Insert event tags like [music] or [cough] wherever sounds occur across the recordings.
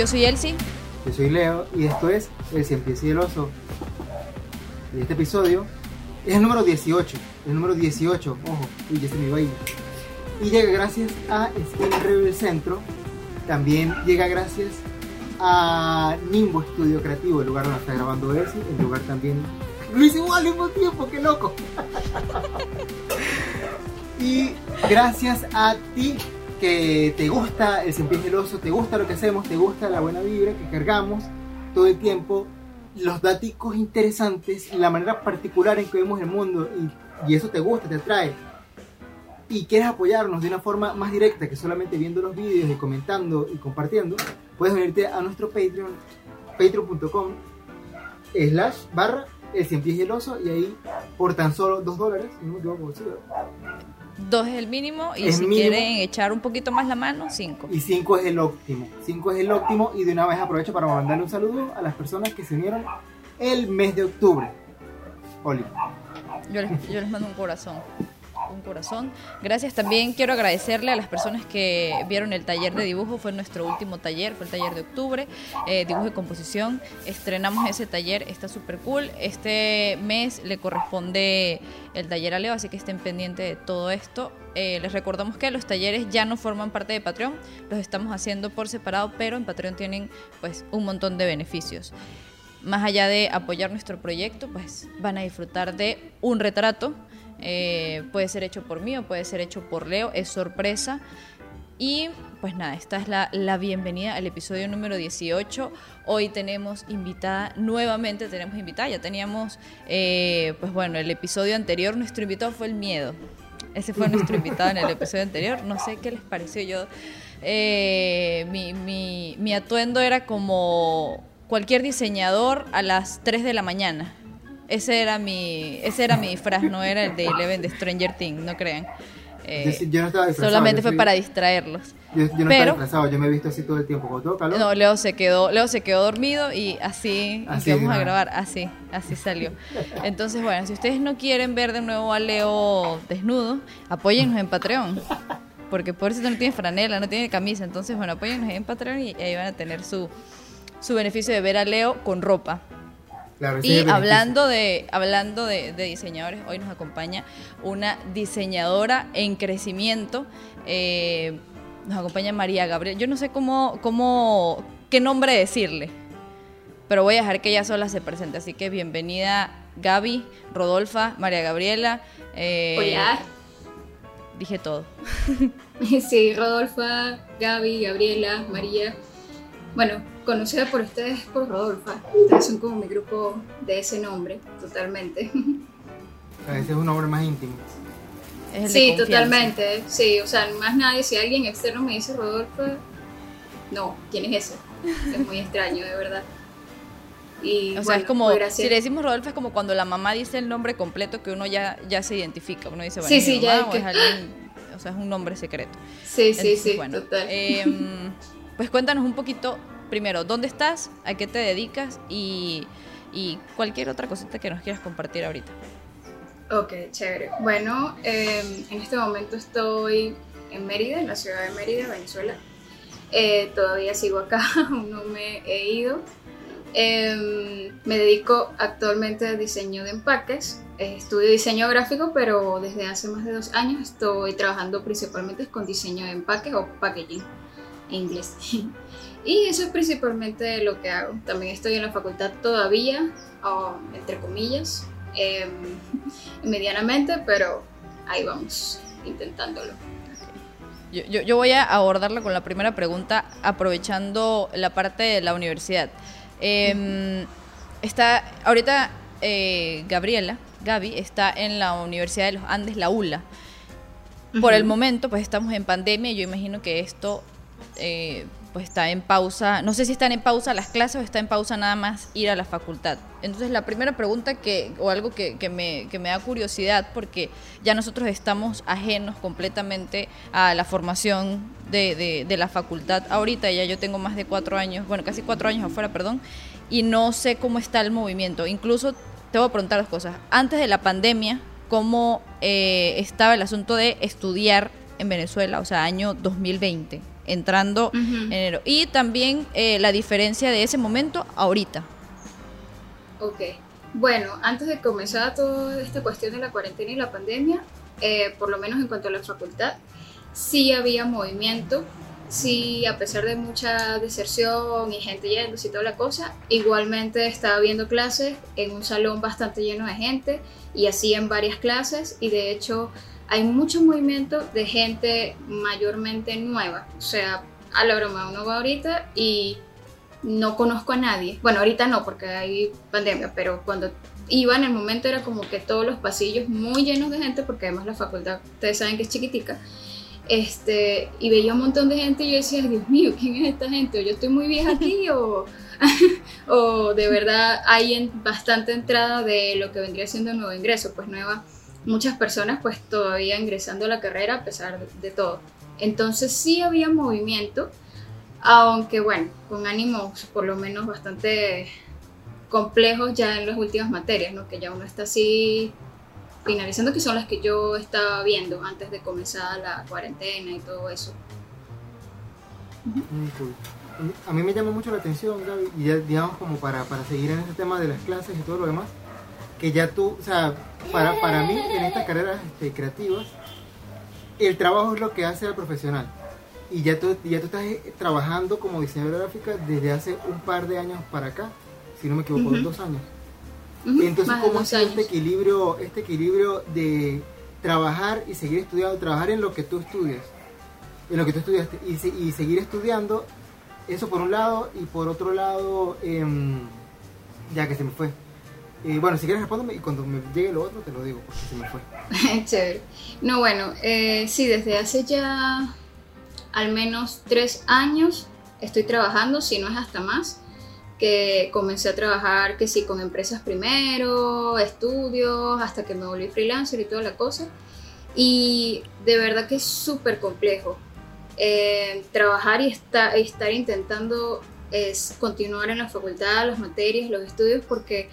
Yo soy Elsie. Yo soy Leo y esto es El Cien Pies y este episodio es el número 18. El número 18, ojo, y ya se me iba. Y llega gracias a Skin Rebel Centro. También llega gracias a Nimbo Estudio Creativo, el lugar donde está grabando Elsie. El lugar también. Lo hicimos al mismo tiempo, qué loco. [laughs] y gracias a ti que te gusta el Cien del Oso, te gusta lo que hacemos, te gusta la buena vibra que cargamos todo el tiempo, los datos interesantes, la manera particular en que vemos el mundo y, y eso te gusta, te atrae y quieres apoyarnos de una forma más directa que solamente viendo los vídeos y comentando y compartiendo, puedes venirte a nuestro Patreon, patreon.com slash barra el cien pies y oso y ahí por tan solo dos dólares, no me equivoco, Dos es el mínimo y Es si mínimo. quieren echar un poquito más la mano, cinco. Y 5 es el óptimo. 5 es el óptimo y de una vez aprovecho para mandarle un saludo a las personas que se unieron el mes de octubre. Oli. Yo les, yo les mando un corazón. Un corazón. Gracias. También quiero agradecerle a las personas que vieron el taller de dibujo. Fue nuestro último taller, fue el taller de octubre. eh, dibujo y composición. Estrenamos ese taller, está súper cool. Este mes le corresponde el taller a Leo, así que estén pendientes de todo esto. Eh, les recordamos que los talleres ya no forman parte de Patreon, los estamos haciendo por separado, pero en Patreon tienen pues un montón de beneficios más allá de apoyar nuestro proyecto, pues van a disfrutar de un retrato. Eh, puede ser hecho por mí o puede ser hecho por Leo, es sorpresa. Y pues nada, esta es la, la bienvenida al episodio número 18. Hoy tenemos invitada, nuevamente tenemos invitada, ya teníamos, eh, pues bueno, el episodio anterior, nuestro invitado fue el miedo. Ese fue nuestro invitado en el episodio anterior. No sé qué les pareció yo. eh, mi, mi, mi atuendo era como cualquier diseñador a las 3 de la mañana. Ese era mi, ese era mi disfraz, no era el de Eleven de Stranger Things, no crean. Eh, Yo sí- yo no estaba disfrazado, solamente yo fue soy- para distraerlos. Yo, yo no Pero- estaba disfrazado, yo me he visto así todo el tiempo. Cuando tengo calor, No, Leo se quedó, Leo se quedó dormido y así, Así vamos a grabar, así, así salió. Entonces, bueno, si ustedes no quieren ver de nuevo a Leo desnudo, apóyennos en Patreon. Porque por eso no tiene franela, no tiene camisa. Entonces, bueno, apóyennos en Patreon y ahí van a tener su, su beneficio de ver a Leo con ropa. Claro, Y hablando de hablando de, de diseñadores, hoy nos acompaña una diseñadora en crecimiento. eh, nos acompaña María Gabriel. Yo no sé cómo, cómo, qué nombre decirle, pero voy a dejar que ella sola se presente. Así que bienvenida Gaby, Rodolfa, María Gabriela. eh, Hola. Dije todo. [laughs] Sí, Rodolfa, Gaby, Gabriela, María. Bueno, conocida por ustedes por Rodolfa. Ustedes son como mi grupo de ese nombre, totalmente. A veces es un hombre más íntimo. Es el de Sí, totalmente. Sí, o sea, más nadie, si alguien externo me dice Rodolfa, no, ¿quién es ese? Es muy extraño, de verdad. Y O sea, es como, pues, si le decimos Rodolfo, es como cuando la mamá dice el nombre completo que uno ya, ya se identifica. Uno dice, bueno, Sí, es sí, ya mamá o que- es alguien, o sea, es un nombre secreto. Sí, sí, Entonces, sí, bueno, total. em, pues cuéntanos un poquito, primero, ¿dónde estás? ¿A qué te dedicas? Y, cualquier otra cosita que nos quieras compartir ahorita. Ok, chévere. Bueno, eh, en este momento estoy en Mérida, en la ciudad de Mérida, Venezuela. Eh, todavía sigo acá, [laughs] aún no me he ido. Eh, me dedico actualmente a diseño de empaques. Estudio diseño gráfico, pero desde hace más de dos años estoy trabajando principalmente con diseño de empaques o packaging inglés. [laughs] Y eso es principalmente lo que hago. También estoy en la facultad todavía, o, entre comillas, em, [laughs] medianamente, pero ahí vamos, intentándolo. Yo, yo, yo voy a abordarla con la primera pregunta, aprovechando la parte de la universidad. Em, está, ahorita eh, Gabriela, Gaby, está en la Universidad de los Andes, la ULA. Por el Ujú. momento, pues estamos en pandemia y yo imagino que esto eh, pues está en pausa. No sé si están en pausa las clases o está en pausa nada más ir a la facultad. Entonces, la primera pregunta que, o algo que, que me, que me da curiosidad, porque ya nosotros estamos ajenos completamente a la formación de, de- la facultad. Ahorita ya yo tengo más de cuatro años, bueno, casi cuatro años afuera, perdón, y no sé cómo está el movimiento. Incluso te voy a preguntar dos cosas. Antes de la pandemia, ¿cómo eh, estaba el asunto de estudiar en Venezuela, o sea, año 2020, entrando enero. Y también eh, la diferencia de ese momento ahorita. Ok. Bueno, antes de comenzar toda esta cuestión de la cuarentena y la pandemia, eh, por lo menos en cuanto a la facultad, sí había movimiento, sí, a pesar de mucha deserción y gente yéndose y toda la cosa, igualmente estaba viendo clases en un salón bastante lleno de gente y así en varias clases y de hecho hay mucho movimiento de gente mayormente nueva, o sea, a la broma uno va ahorita y no conozco a nadie. Bueno, ahorita no, porque hay pandemia, pero cuando iba en el momento era como que todos los pasillos muy llenos de gente, porque además la facultad, ustedes saben que es chiquitica. Este, y veía un montón de gente y yo decía, Dios mío, ¿quién es esta gente? O yo estoy muy vieja aquí o, [laughs] o de verdad hay bastante entrada de lo que vendría siendo nuevo ingreso, pues nueva, muchas personas pues todavía ingresando a la carrera a pesar de todo. Entonces sí había movimiento, aunque bueno, con ánimos por lo menos bastante complejos ya en las últimas materias, ¿no? que ya uno está así finalizando, que son las que yo estaba viendo antes de comenzar la cuarentena y todo eso. A mí me llama mucho la atención, Gaby, y ya digamos como para, para seguir en este tema de las clases y todo lo demás, que ya tú, o sea, para, para mí en estas carreras este, creativas, el trabajo es lo que hace al profesional y ya tú, ya tú estás eh, trabajando como diseñadora gráfica desde hace un par de años para acá, si no me equivoco, dos años. Entonces, ¿cómo es este equilibrio, este equilibrio de trabajar y seguir estudiando, trabajar en lo que tú estudias, en lo que tú estudiaste, y, seguir estudiando, eso por un lado, y por otro lado, em, ya que se me fue. Eh, bueno, si quieres respóndeme y cuando me llegue lo otro te lo digo, porque se me fue. [laughs] Chévere. No, bueno, eh, sí, desde hace ya al menos tres años estoy trabajando, si no es hasta más, que comencé a trabajar que sí con empresas primero, estudios, hasta que me volví freelancer y toda la cosa. Y de verdad que es súper complejo. Eh, trabajar y estar intentando es continuar en la facultad, las materias, los estudios, porque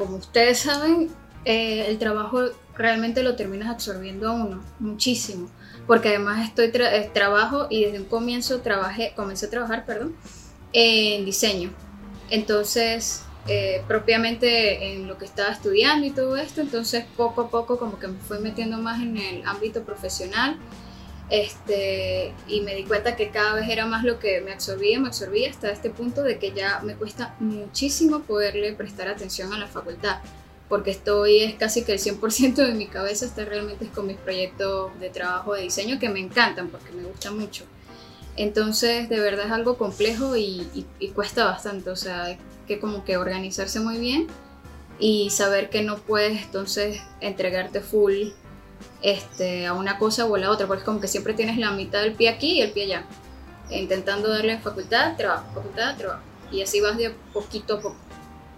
como ustedes saben, eh, el trabajo realmente lo terminas absorbiendo a uno muchísimo porque además estoy eh, trabajo y desde un comienzo trabajé, comencé a trabajar, perdón, en diseño. Entonces, eh, propiamente en lo que estaba estudiando y todo esto, entonces poco a poco como que me fui metiendo más en el ámbito profesional este, y me di cuenta que cada vez era más lo que me absorbía, me absorbía hasta este punto de que ya me cuesta muchísimo poderle prestar atención a la facultad porque estoy, es casi que el 100% de mi cabeza está realmente con mis proyectos de trabajo de diseño que me encantan porque me gustan mucho. Entonces, de verdad es algo complejo y, cuesta bastante, o sea, hay que como que organizarse muy bien y saber que no puedes entonces entregarte full este, a una cosa o a la otra, porque es como que siempre tienes la mitad del pie aquí y el pie allá, intentando darle facultad, trabajo, facultad, trabajo, y así vas de poquito a poco,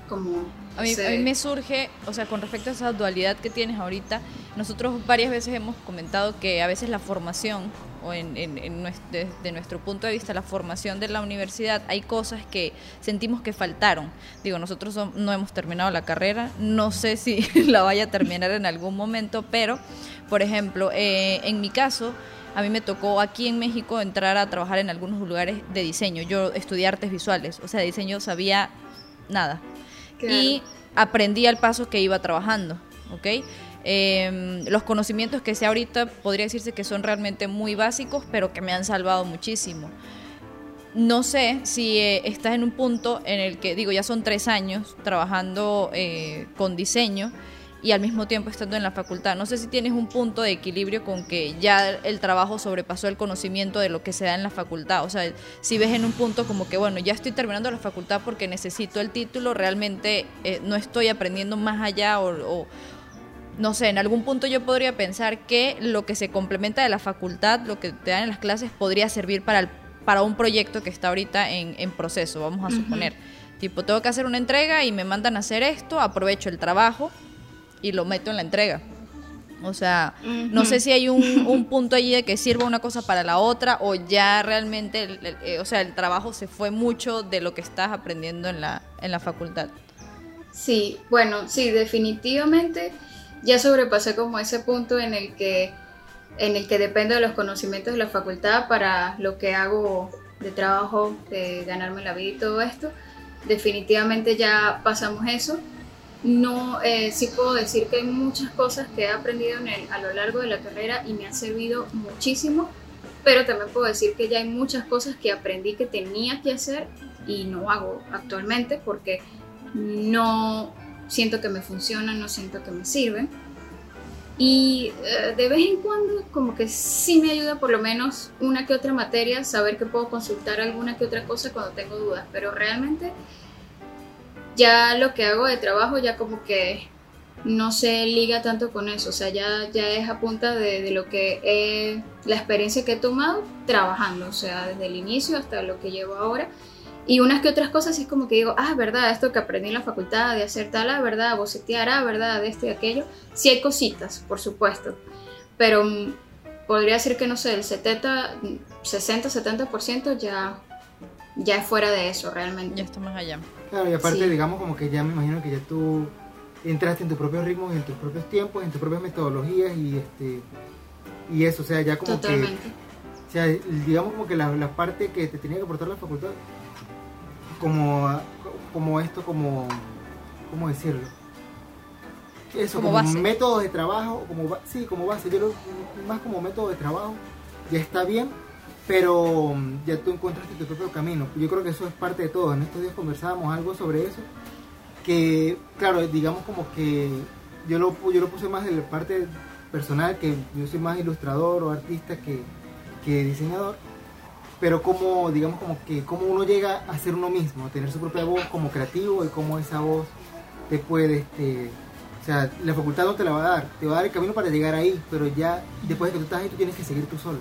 como a mí, me surge, o sea, con respecto a esa dualidad que tienes ahorita, nosotros varias veces hemos comentado que a veces la formación, o en, nuestro, desde nuestro punto de vista, la formación de la universidad, hay cosas que sentimos que faltaron. Digo, nosotros no hemos terminado la carrera, no sé [laughs] si la vaya a terminar en algún momento, pero, por ejemplo, eh, en mi caso, a mí me tocó aquí en México entrar a trabajar en algunos lugares de diseño. Yo estudié artes visuales, o sea, diseño sabía nada y aprendí al paso que iba trabajando, ¿ok? Em, los conocimientos que sé ahorita podría decirse que son realmente muy básicos, pero que me han salvado muchísimo. No sé si eh, estás en un punto en el que, digo, ya son tres años trabajando eh, con diseño y al mismo tiempo estando en la facultad. No sé si tienes un punto de equilibrio con que ya el trabajo sobrepasó el conocimiento de lo que se da en la facultad. O sea, si ves en un punto como que, bueno, ya estoy terminando la facultad porque necesito el título, realmente eh, no estoy aprendiendo más allá o, no sé, en algún punto yo podría pensar que lo que se complementa de la facultad, lo que te dan en las clases, podría servir para, el, para un proyecto que está ahorita en, en proceso, vamos a suponer. Tipo, tengo que hacer una entrega y me mandan a hacer esto, aprovecho el trabajo y lo meto en la entrega. O sea, no sé si hay un, punto allí de que sirva una cosa para la otra o ya realmente, eh, o sea, el trabajo se fue mucho de lo que estás aprendiendo en la, en la facultad. Sí, bueno, sí, definitivamente ya sobrepasé como ese punto en el que en el que dependo de los conocimientos de la facultad para lo que hago de trabajo, de ganarme la vida y todo esto. Definitivamente ya pasamos eso. No, eh, sí puedo decir que hay muchas cosas que he aprendido a lo largo de la carrera y me han servido muchísimo, pero también puedo decir que ya hay muchas cosas que aprendí que tenía que hacer y no hago actualmente porque no siento que me funcionan, no siento que me sirven. Y eh, de vez en cuando como que sí me ayuda por lo menos una que otra materia, saber que puedo consultar alguna que otra cosa cuando tengo dudas, pero realmente ya lo que hago de trabajo ya como que no se liga tanto con eso, o sea, ya, ya es a punta de, de lo que he, la experiencia que he tomado trabajando, o sea, desde el inicio hasta lo que llevo ahora y unas que otras cosas es como que digo, ah, verdad, esto que aprendí en la facultad de hacer tal, ah, verdad, bocetear, ah, verdad, de esto y aquello. Sí hay cositas, por supuesto, pero mm, podría decir que, no sé, el 70, 60, 70% ya, ya es fuera de eso realmente. Ya está más allá. Claro, y aparte, Sí. digamos, como que ya me imagino que ya tú entraste en tus propios ritmos, en tus propios tiempos, en tus propias metodologías y este y eso, o sea, ya como que Totalmente. O sea, digamos como que la, la parte que te tenía que aportar la facultad, como, como esto, como, ¿cómo decirlo? Eso, Como como, métodos de trabajo, como sí, como base, yo lo, más como método de trabajo, ya está bien, pero mm, ya tú encontraste tu propio camino. Yo creo que eso es parte de todo. En estos días conversábamos algo sobre eso, que, claro, digamos como que yo lo, yo lo puse más de la parte personal, que yo soy más ilustrador o artista que, que diseñador, pero como, digamos, como que cómo uno llega a ser uno mismo, a tener su propia voz como creativo y cómo esa voz te puede, este, o sea, la facultad no te la va a dar, te va a dar el camino para llegar ahí, pero ya después de que tú estás ahí, tú tienes que seguir tú solo.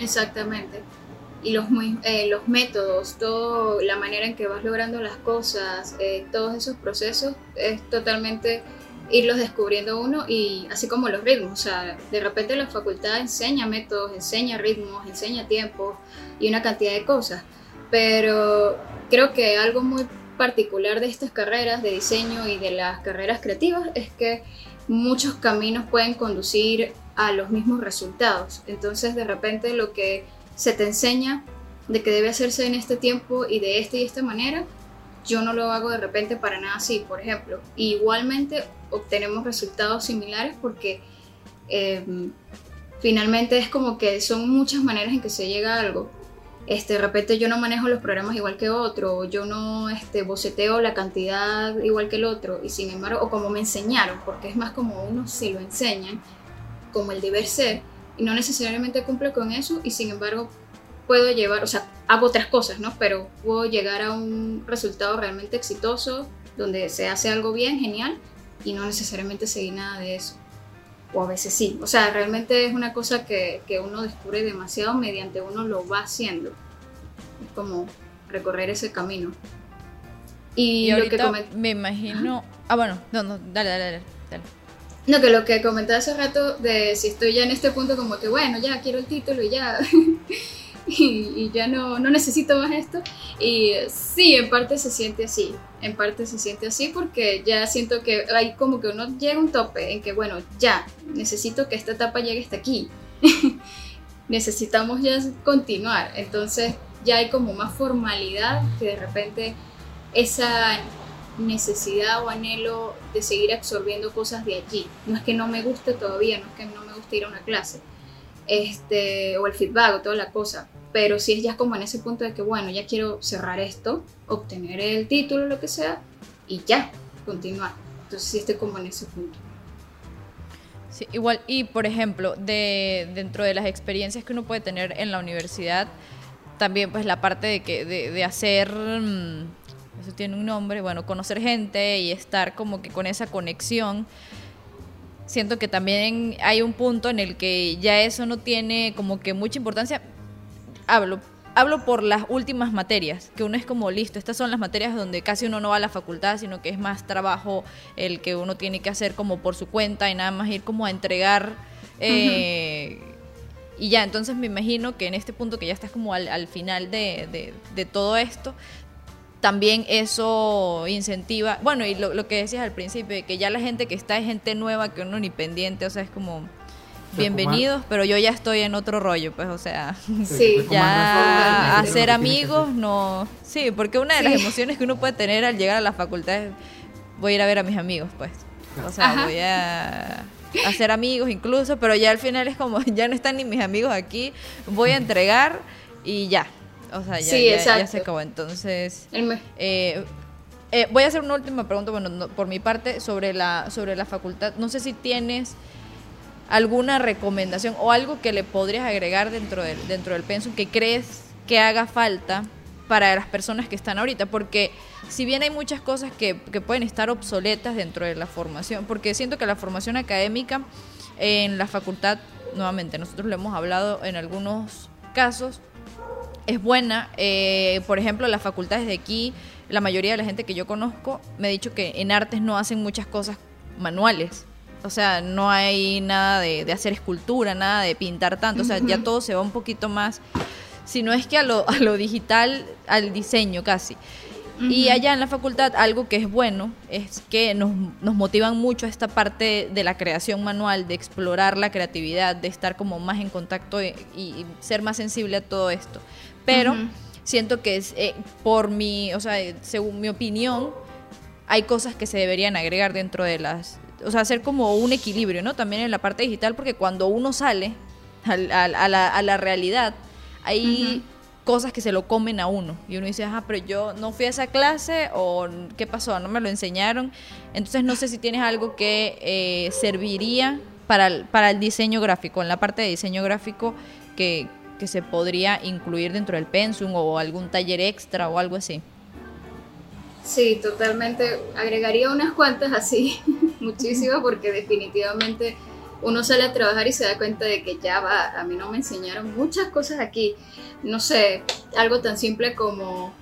Exactamente. Y los, eh, los métodos, todo, la manera en que vas logrando las cosas, eh, todos esos procesos, es totalmente irlos descubriendo uno y así como los ritmos. O sea, de repente la facultad enseña métodos, enseña ritmos, enseña tiempos y una cantidad de cosas. Pero creo que algo muy particular de estas carreras de diseño y de las carreras creativas es que muchos caminos pueden conducir a los mismos resultados. Entonces, de repente, lo que se te enseña de que debe hacerse en este tiempo y de esta y esta manera, yo no lo hago de repente para nada así, por ejemplo. Y igualmente obtenemos resultados similares porque eh, finalmente es como que son muchas maneras en que se llega a algo. Este, de repente yo no manejo los programas igual que otro, yo no este, boceteo la cantidad igual que el otro, y sin embargo, o como me enseñaron, porque es más como uno se lo enseñan, como el deber ser, y no necesariamente cumple con eso, y sin embargo puedo llevar, o sea, hago otras cosas, ¿no? Pero puedo llegar a un resultado realmente exitoso, donde se hace algo bien, genial, y no necesariamente seguir nada de eso. O a veces sí. O sea, realmente es una cosa que, que uno descubre demasiado mediante uno lo va haciendo. Es como recorrer ese camino. Y, Y lo que ahorita me imagino... Ah, bueno, no, no, dale, dale, dale. dale. No, que lo que comenté hace rato de si estoy ya en este punto como que bueno, ya quiero el título y ya [laughs] y, ya no, no necesito más esto. Y sí, en parte se siente así, en parte se siente así porque ya siento que hay como que uno llega a un tope en que bueno, ya, necesito que esta etapa llegue hasta aquí. [laughs] Necesitamos ya continuar, entonces ya hay como más formalidad que de repente esa necesidad o anhelo de seguir absorbiendo cosas de allí. No es que no me guste todavía, no es que no me guste ir a una clase, este, o el feedback o toda la cosa, pero sí es ya como en ese punto de que, bueno, ya quiero cerrar esto, obtener el título, lo que sea, y ya, continuar. Entonces sí estoy como en ese punto. Sí, igual, y por ejemplo, de, dentro de las experiencias que uno puede tener en la universidad, también pues la parte de, que, de hacer, mm, eso tiene un nombre, bueno, conocer gente y estar como que con esa conexión. Siento que también hay un punto en el que ya eso no tiene como que mucha importancia. Hablo, hablo por las últimas materias, que uno es como listo, estas son las materias donde casi uno no va a la facultad, sino que es más trabajo el que uno tiene que hacer como por su cuenta y nada más ir como a entregar. eh, Y ya, entonces me imagino que en este punto que ya estás como al, al final de, de- de todo esto, también eso incentiva, bueno, y lo, lo que decías al principio, de que ya la gente que está es gente nueva, que uno ni pendiente, o sea, es como bienvenidos, pero yo ya estoy en otro rollo, pues, o sea, Sí. [laughs] ya hacer amigos, no. Sí, porque una de las Sí. emociones que uno puede tener al llegar a la facultad es voy a ir a ver a mis amigos, pues. O sea, Ajá. voy a hacer amigos incluso, pero ya al final es como, [laughs] ya no están ni mis amigos aquí, voy a entregar y ya. O sea, ya, Sí, ya- se acabó. Entonces, eh, eh, voy a hacer una última pregunta, bueno, no- por mi parte, sobre la, sobre la facultad. No sé si tienes alguna recomendación o algo que le podrías agregar dentro del, dentro del pensum que crees que haga falta para las personas que están ahorita, porque si bien hay muchas cosas que, que pueden estar obsoletas dentro de la formación, porque siento que la formación académica en la facultad, nuevamente, nosotros lo hemos hablado en algunos casos, es buena. Eh, por ejemplo, las facultades de aquí, la mayoría de la gente que yo conozco me ha dicho que en artes no hacen muchas cosas manuales. O sea, no hay nada de, de hacer escultura, nada de pintar tanto. O sea, ya todo se va un poquito más, si no es que a lo, a lo digital, al diseño casi. Y allá en la facultad algo que es bueno es que nos, nos motivan mucho a esta parte de la creación manual, de explorar la creatividad, de estar como más en contacto y, y ser más sensible a todo esto. Pero siento que es, eh, por mi, o sea, eh, según mi opinión, hay cosas que se deberían agregar dentro de las, o sea, hacer como un equilibrio, ¿no? También en la parte digital, porque cuando uno sale al- al- a, la, a la realidad, hay cosas que se lo comen a uno. Y uno dice, ah, pero yo no fui a esa clase o qué pasó, no me lo enseñaron. Entonces no sé si tienes algo que eh, serviría para el, para el diseño gráfico, en la parte de diseño gráfico que, que se podría incluir dentro del pensum o algún taller extra o algo así. Sí, totalmente. Agregaría unas cuantas así, [laughs] muchísimas, porque definitivamente uno sale a trabajar y se da cuenta de que ya va, a mí no me enseñaron muchas cosas aquí. No sé, algo tan simple como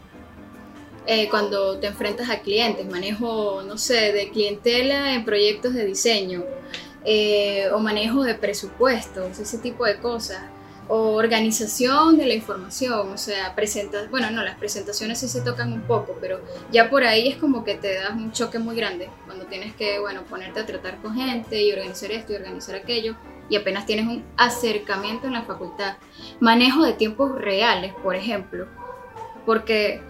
eh, cuando te enfrentas a clientes, manejo, no sé, de clientela en proyectos de diseño, eh, o manejo de presupuestos, ese tipo de cosas o organización de la información, o sea, presentas, bueno, no, las presentaciones sí se tocan un poco, pero ya por ahí es como que te das un choque muy grande cuando tienes que, bueno, ponerte a tratar con gente y organizar esto y organizar aquello, y apenas tienes un acercamiento en la facultad. Manejo de tiempos reales, por ejemplo, porque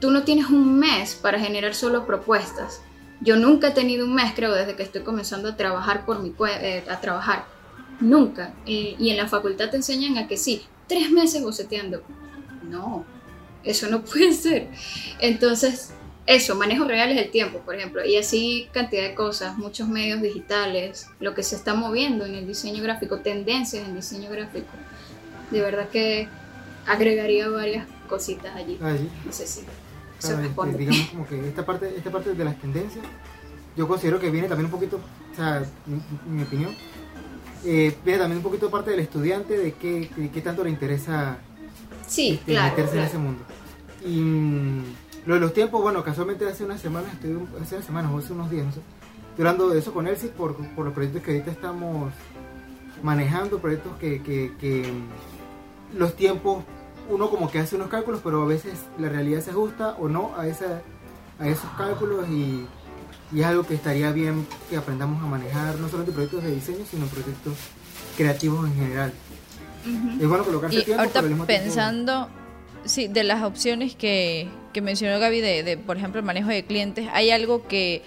tú no tienes un mes para generar solo propuestas. Yo nunca he tenido un mes, creo, desde que estoy comenzando a trabajar por mi eh, a trabajar Nunca. Eh, y en la facultad te enseñan a que sí, tres meses boceteando. No, eso no [laughs] puede ser. Entonces, eso, manejo real es el tiempo, por ejemplo, y así cantidad de cosas, muchos medios digitales, lo que se está moviendo en el diseño gráfico, tendencias en diseño gráfico. De verdad que agregaría varias cositas allí. Allí. No sé si se Claro, responde. eh, digamos [laughs] como que esta parte, esta parte de las tendencias, yo considero que viene también un poquito, o sea, mi, mi opinión, eh, viene también un poquito parte del estudiante de qué, de qué tanto le interesa Sí, este, claro. meterse en claro. ese mundo. Y mm, lo de los tiempos, bueno, casualmente hace unas semanas, estoy, hace unas semanas o hace unos días, no sé, estoy hablando de eso con Elsie por, por los proyectos que ahorita estamos manejando, proyectos que, que, que mm, los tiempos, uno como que hace unos cálculos, pero a veces la realidad se ajusta o no a, esa, a esos cálculos y, y es algo que estaría bien que aprendamos a manejar, no solamente proyectos de diseño, sino proyectos creativos en general. Es bueno colocarse Y tiempo, ahorita pero mismo tiempo- pensando, sí, de las opciones que, que mencionó Gaby de, de, por ejemplo, el manejo de clientes, hay algo que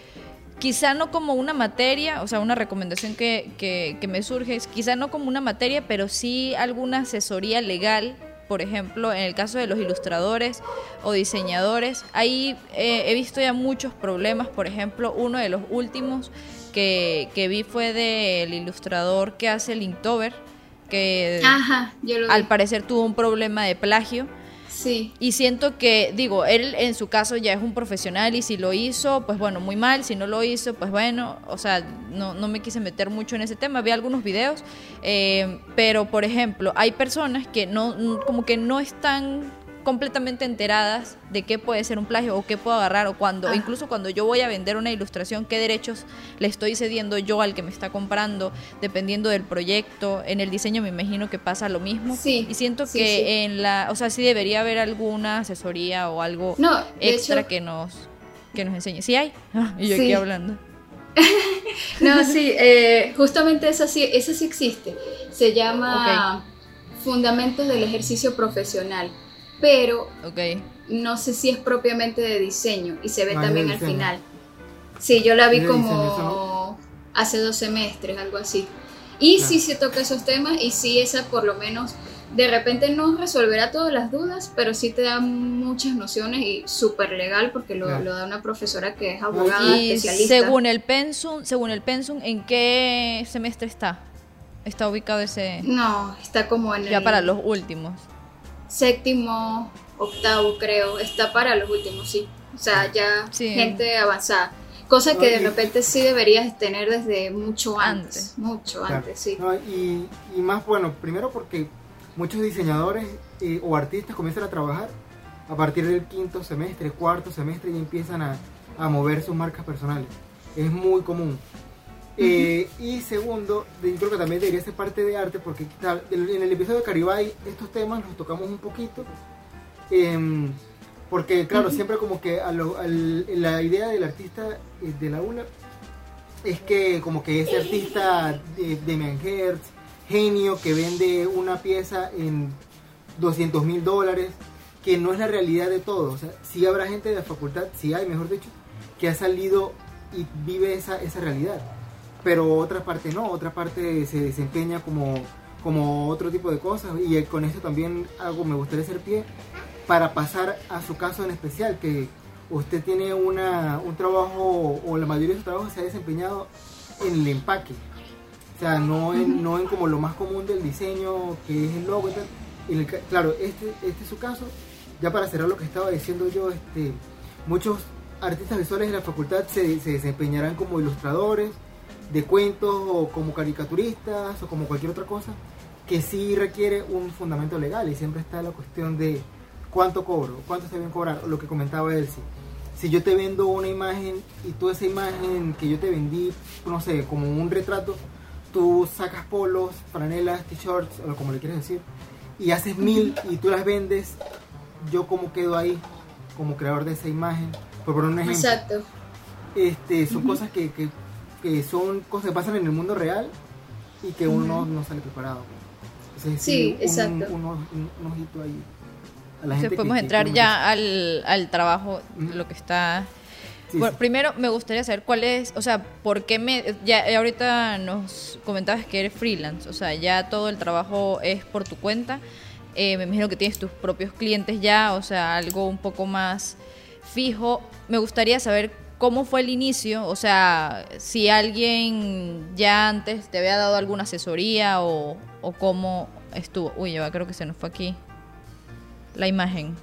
quizá no como una materia, o sea, una recomendación que, que, que me surge es quizá no como una materia, pero sí alguna asesoría legal. Por ejemplo, en el caso de los ilustradores o diseñadores, ahí eh, he visto ya muchos problemas. Por ejemplo, uno de los últimos que, que vi fue del ilustrador que hace Linktober, que Ajá, yo lo al vi. parecer tuvo un problema de plagio. Sí, Y siento que, digo, él en su caso ya es un profesional y si lo hizo, pues bueno, muy mal. Si no lo hizo, pues bueno, o sea, no, no me quise meter mucho en ese tema. Vi algunos videos, eh, pero por ejemplo, hay personas que no, como que no están completamente enteradas de qué puede ser un plagio o qué puedo agarrar o cuando, Ah. incluso cuando yo voy a vender una ilustración, qué derechos le estoy cediendo yo al que me está comprando, dependiendo del proyecto. En el diseño me imagino que pasa lo mismo. Sí, Y siento sí, que sí. en la, o sea, sí debería haber alguna asesoría o algo no, extra hecho, que nos que nos enseñe. Sí hay. [laughs] Y yo aquí hablando. [laughs] no, sí, eh, justamente esa sí, esa sí existe. Se llama Fundamentos del Ejercicio Profesional, pero okay. no sé si es propiamente de diseño y se ve también al final. Sí, yo la vi como hace dos semestres, algo así. Y sí se toca esos temas y sí esa por lo menos de repente no resolverá todas las dudas, pero sí te da muchas nociones y súper legal porque lo, da una profesora que es abogada y especialista. Según el pensum, según el pensum, ¿en qué semestre está? ¿Está ubicado ese? No, está como en ya para los últimos. Séptimo, octavo creo, está para los últimos, sí. O sea, ya gente avanzada. Cosa que de repente sí deberías tener desde mucho antes, mucho antes, sí. y, y más bueno, primero porque muchos diseñadores eh, o artistas comienzan a trabajar a partir del quinto semestre, cuarto semestre y empiezan a, mover sus marcas personales. Es muy común. Eh, y segundo, yo creo que también debería ser parte de arte porque en el episodio de Caribay estos temas los tocamos un poquito. Em, porque claro, siempre como que la idea del artista eh, de la ULA es que como que ese artista de Demian Hertz genio que vende una pieza en 200 mil dólares, que no es la realidad de todo. O sea, sí habrá gente de la facultad, sí hay, mejor dicho, que ha salido y vive esa, esa realidad. Pero otra parte no, otra parte se desempeña como, como otro tipo de cosas. Y con eso también algo me gustaría hacer pie para pasar a su caso en especial, que usted tiene una, un trabajo, o la mayoría de su trabajo se ha desempeñado en el empaque o sea, no en, no en como lo más común del diseño, que es el logo y tal. claro, este, este es su caso. Ya para cerrar lo que estaba diciendo yo, este, muchos artistas visuales de la facultad se, se desempeñarán como ilustradores de cuentos o como caricaturistas o como cualquier otra cosa que sí requiere un fundamento legal y siempre está la cuestión de cuánto cobro, cuánto se deben cobrar, lo que comentaba Elsie. Si yo te vendo una imagen y tú esa imagen que yo te vendí, no sé, como un retrato, tú sacas polos, franelas, t-shirts, o como le quieres decir, y haces mil y tú las vendes, yo como quedo ahí como creador de esa imagen, por poner un ejemplo. Exacto. Este, son cosas que, que, son cosas que pasan en el mundo real y que uno no sale preparado. sí, exacto. Un, ojito ahí. A la gente podemos entrar ya al, al trabajo, lo que está bueno, primero me gustaría saber cuál es, o sea, por qué me... Ya ahorita nos comentabas que eres freelance, o sea, ya todo el trabajo es por tu cuenta. Eh, me imagino que tienes tus propios clientes ya, o sea, algo un poco más fijo. Me gustaría saber cómo fue el inicio, o sea, si alguien ya antes te había dado alguna asesoría o, o cómo estuvo. Uy, ya creo que se nos fue aquí la imagen.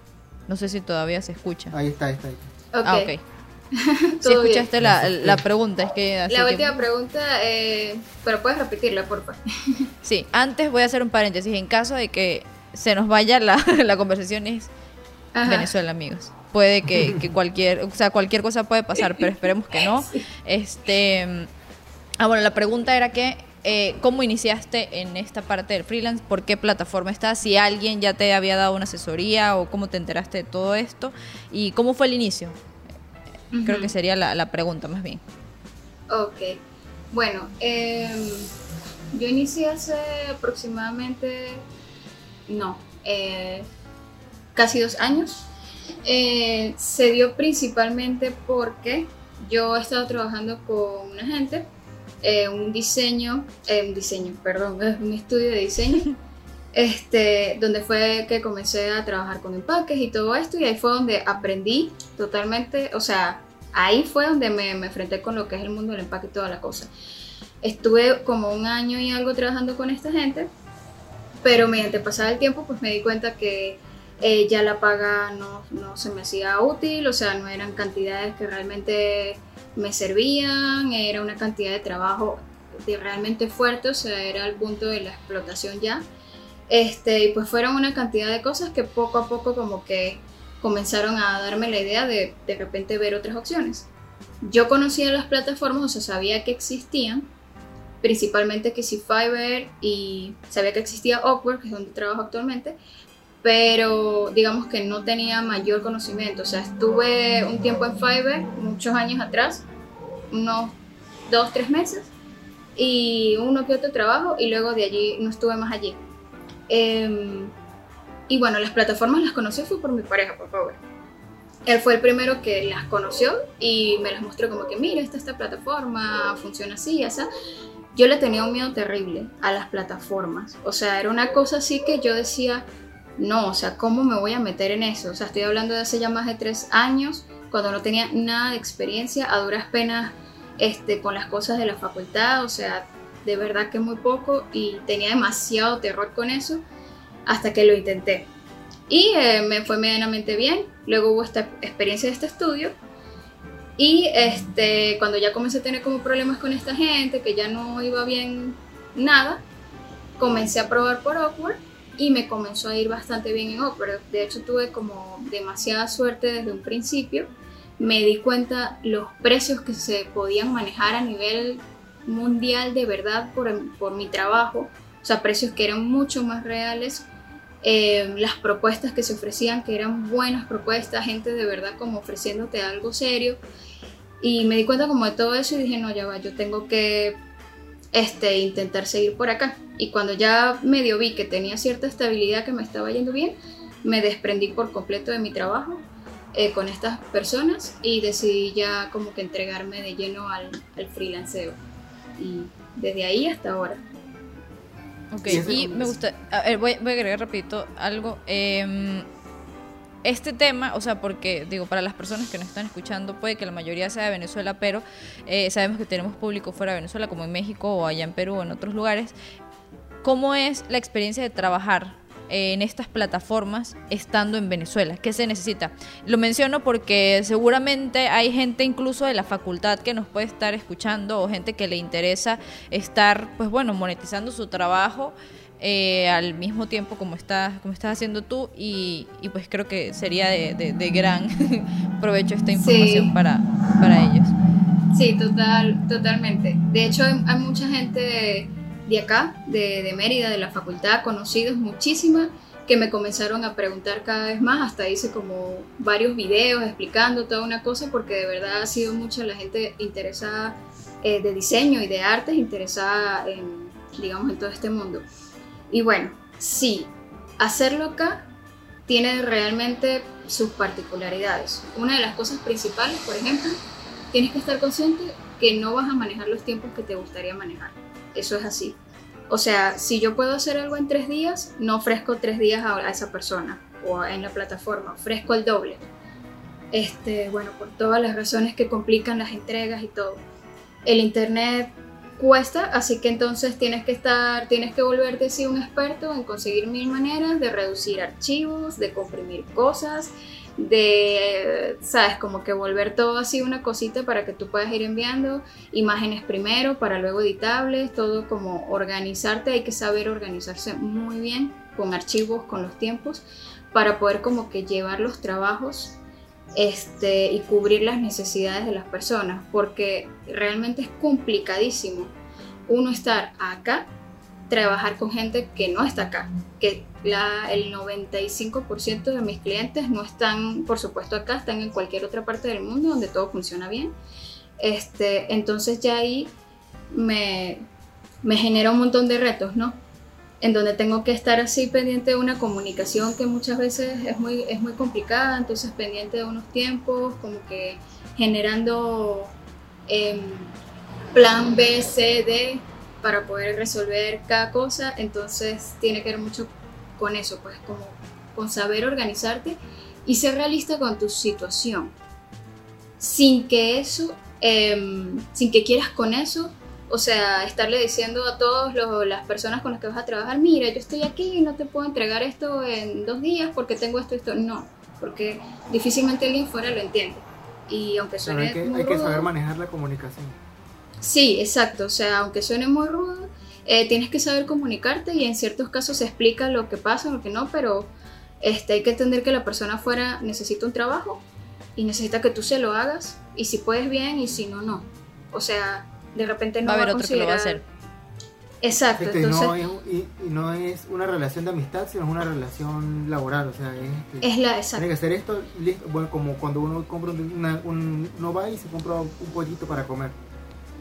No sé si todavía se escucha. Ahí está, ahí está. Ahí Ah, ok. [laughs] si escuchaste la, la, pregunta, es que... La última pregunta, eh, pero puedes repetirla, por favor. [laughs] sí, antes voy a hacer un paréntesis. En caso de que se nos vaya la, [laughs] la conversación es Venezuela, amigos. Puede que, [laughs] que, cualquier, o sea, cualquier cosa puede pasar, pero esperemos que no. Este, ah, bueno, la pregunta era que eh, ¿cómo iniciaste en esta parte del freelance? ¿Por qué plataforma estás? Si alguien ya te había dado una asesoría o cómo te enteraste de todo esto y cómo fue el inicio. Creo que sería la, pregunta más bien. Ok. Bueno, em, yo inicié hace aproximadamente, no, eh, casi dos años. Eh, se dio principalmente porque yo he estado trabajando con una gente, eh, un diseño, un diseño, perdón, un estudio de diseño. [laughs] este, donde fue que comencé a trabajar con empaques y todo esto, y ahí fue donde aprendí totalmente, o sea, ahí fue donde me, me enfrenté con lo que es el mundo del empaque y toda la cosa. Estuve como un año y algo trabajando con esta gente, pero mediante pasar el tiempo, pues me di cuenta que eh, ya la paga no, no, se me hacía útil, o sea, no eran cantidades que realmente me servían, era una cantidad de trabajo de realmente fuerte, o sea, era el punto de la explotación ya. Este, y pues fueron una cantidad de cosas que poco a poco como que comenzaron a darme la idea de de repente ver otras opciones. Yo conocía las plataformas, o sea, sabía que existían, principalmente que si Fiverr y sabía que existía Upwork, que es donde trabajo actualmente, pero digamos que no tenía mayor conocimiento. O sea, estuve un tiempo en Fiverr, muchos años atrás, unos dos, tres meses y uno que otro trabajo y luego de allí no estuve más allí. Em, y bueno, las plataformas las conocí fue por mi pareja, por favor. Él fue el primero que las conoció y me las mostró como que, mira, esta esta plataforma, funciona así, esa. Yo le tenía un miedo terrible a las plataformas. O sea, era una cosa así que yo decía, no, o sea, ¿cómo me voy a meter en eso? O sea, estoy hablando de hace ya más de tres años, cuando no tenía nada de experiencia, a duras penas este, con las cosas de la facultad, o sea, de verdad que muy poco y tenía demasiado terror con eso hasta que lo intenté. Y eh, me fue medianamente bien. Luego hubo esta experiencia de este estudio. Y este, cuando ya comencé a tener como problemas con esta gente, que ya no iba bien nada, comencé a probar por Awkward y me comenzó a ir bastante bien en Awkward. De hecho, tuve como demasiada suerte desde un principio. Me di cuenta los precios que se podían manejar a nivel mundial de verdad por, por mi trabajo. O sea, precios que eran mucho más reales eh, las propuestas que se ofrecían, que eran buenas propuestas, gente de verdad como ofreciéndote algo serio. Y me di cuenta como de todo eso y dije, no, ya va, yo tengo que este, intentar seguir por acá. Y cuando ya medio vi que tenía cierta estabilidad, que me estaba yendo bien, me desprendí por completo de mi trabajo eh, con estas personas y decidí ya como que entregarme de lleno al, al freelanceo. Y desde ahí hasta ahora. Ok, y, me gusta, a ver, voy, voy, a agregar rapidito algo. Eh, este tema, o sea, porque digo, para las personas que nos están escuchando, puede que la mayoría sea de Venezuela, pero eh, sabemos que tenemos público fuera de Venezuela, como en México o allá en Perú o en otros lugares. ¿Cómo es la experiencia de trabajar en estas plataformas estando en Venezuela? ¿Qué se necesita? Lo menciono porque seguramente hay gente incluso de la facultad que nos puede estar escuchando o gente que le interesa estar, pues bueno, monetizando su trabajo. Eh, al mismo tiempo como estás, como estás haciendo tú y, y pues creo que sería de, de, de gran [laughs] provecho esta información Sí. para, para ellos. Sí, total, totalmente. De hecho, hay, hay mucha gente de, de acá, de, Mérida, de la facultad, conocidos muchísimas, que me comenzaron a preguntar cada vez más. Hasta hice como varios videos explicando toda una cosa, porque de verdad ha sido mucha la gente interesada eh, de diseño y de artes, interesada en, digamos, en todo este mundo. Y bueno, sí, hacerlo acá tiene realmente sus particularidades. Una de las cosas principales, por ejemplo, tienes que estar consciente que no vas a manejar los tiempos que te gustaría manejar. Eso es así. O sea, si yo puedo hacer algo en tres días, no ofrezco tres días a, esa persona o en la plataforma, ofrezco el doble. Este, bueno, por todas las razones que complican las entregas y todo. El internet cuesta, así que entonces tienes que estar, tienes que volverte así un experto en conseguir mil maneras de reducir archivos, de comprimir cosas, de, sabes, como que volver todo así una cosita para que tú puedas ir enviando imágenes primero para luego editables, todo como organizarte, hay que saber organizarse muy bien con archivos, con los tiempos, para poder como que llevar los trabajos este, y cubrir las necesidades de las personas, porque realmente es complicadísimo uno estar acá, trabajar con gente que no está acá, que la, el 95% de mis clientes no están, por supuesto, acá, están en cualquier otra parte del mundo donde todo funciona bien. Este, entonces ya ahí me, me genera un montón de retos, ¿no? En donde tengo que estar así pendiente de una comunicación que muchas veces es muy, es muy complicada, entonces pendiente de unos tiempos, como que generando eh, plan B, C, D para poder resolver cada cosa, entonces tiene que ver mucho con eso, pues como con saber organizarte y ser realista con tu situación, sin que eso, eh, sin que quieras con eso o sea, estarle diciendo a todas las personas con las que vas a trabajar, mira, yo estoy aquí y no te puedo entregar esto en dos días porque tengo esto y esto. No, porque difícilmente alguien fuera lo entiende. Y aunque suene hay, que, muy hay que rudo, saber manejar la comunicación. Sí, exacto. O sea, aunque suene muy rudo, eh, tienes que saber comunicarte y en ciertos casos se explica lo que pasa, lo que no, pero este, hay que entender que la persona afuera necesita un trabajo y necesita que tú se lo hagas y si puedes bien y si no, no. O sea, de repente no va a haber va otro que lo va a hacer. Exacto, Este, entonces no, es, y, y no es una relación de amistad, sino es una relación laboral. O sea, es, este, es la tiene exacto. que hacer esto, listo. Bueno, como cuando uno compra un, una, un- uno va y se compra un pollito para comer.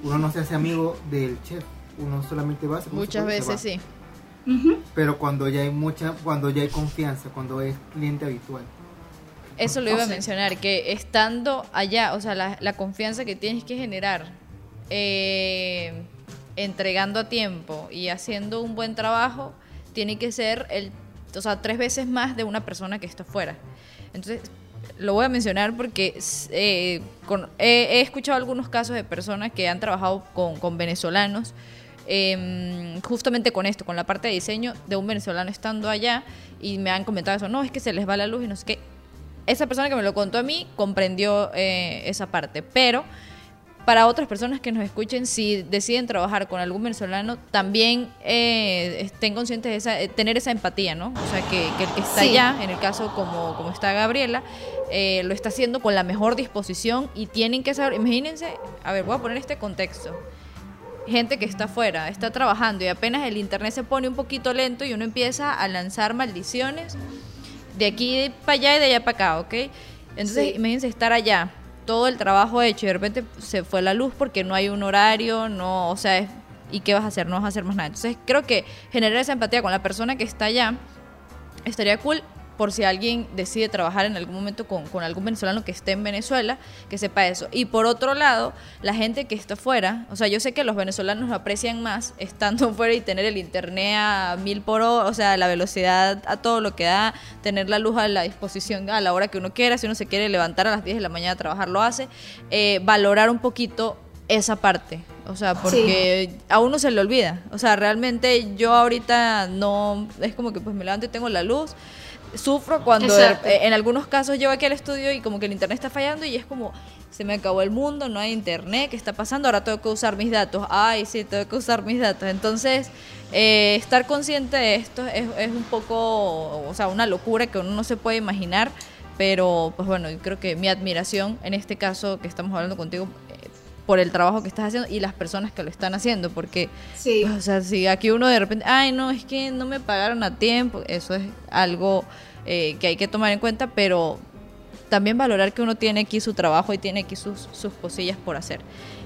uno no se hace amigo del chef, uno solamente va. se Muchas se veces va. sí. Pero cuando ya hay mucha, cuando ya hay confianza, cuando es cliente habitual. Eso lo iba a mencionar, que estando allá, o sea, la, la confianza que tienes que generar, eh, entregando a tiempo y haciendo un buen trabajo, tiene que ser el, o sea, tres veces más de una persona que está fuera. Entonces, lo voy a mencionar porque eh, he, escuchado algunos casos de personas que han trabajado con, con venezolanos, em, justamente con esto, con la parte de diseño de un venezolano estando allá, y me han comentado eso, no, es que se les va la luz y no sé qué. Esa persona que me lo contó a mí comprendió eh, esa parte, pero para otras personas que nos escuchen, si deciden trabajar con algún venezolano, también eh, estén conscientes de esa, eh, tener esa empatía, ¿no? O sea, que, que el que está Sí. allá, en el caso como, como está Gabriela, eh, lo está haciendo con la mejor disposición y tienen que saber, imagínense, a ver, voy a poner este contexto. Gente que está afuera, está trabajando y apenas el internet se pone un poquito lento y uno empieza a lanzar maldiciones de aquí para allá y de allá para acá, ¿ok? Entonces, Sí. imagínense estar allá, todo el trabajo hecho y de repente se fue la luz porque no hay un horario, no, o sea, es- ¿y qué vas a hacer? No vas a hacer más nada. Entonces, creo que generar esa empatía con la persona que está allá estaría cool por si alguien decide trabajar en algún momento con, con algún venezolano que esté en Venezuela, que sepa eso. Y por otro lado, la gente que está fuera, o sea, yo sé que los venezolanos lo aprecian más estando [laughs] fuera y tener el internet a mil por hora, o sea, la velocidad a todo lo que da, tener la luz a la disposición a la hora que uno quiera, si uno se quiere levantar a las 10 de la mañana a trabajar, lo hace, eh, valorar un poquito esa parte. O sea, porque a uno se le olvida. O sea, realmente yo ahorita no, es como que pues me levanto y tengo la luz. Sufro cuando Exacto. en algunos casos llego aquí al estudio y como que el internet está fallando y es como, se me acabó el mundo, no hay internet, ¿qué está pasando? Ahora tengo que usar mis datos. Ay, sí, tengo que usar mis datos. Entonces, eh, estar consciente de esto es, es un poco, o sea, una locura que uno no se puede imaginar. Pero, pues bueno, yo creo que mi admiración en este caso que estamos hablando contigo por el trabajo que estás haciendo y las personas que lo están haciendo, porque Sí. o sea, si aquí uno de repente, ay, no, es que no me pagaron a tiempo, eso es algo eh, que hay que tomar en cuenta, pero también valorar que uno tiene aquí su trabajo y tiene aquí sus, sus cosillas por hacer.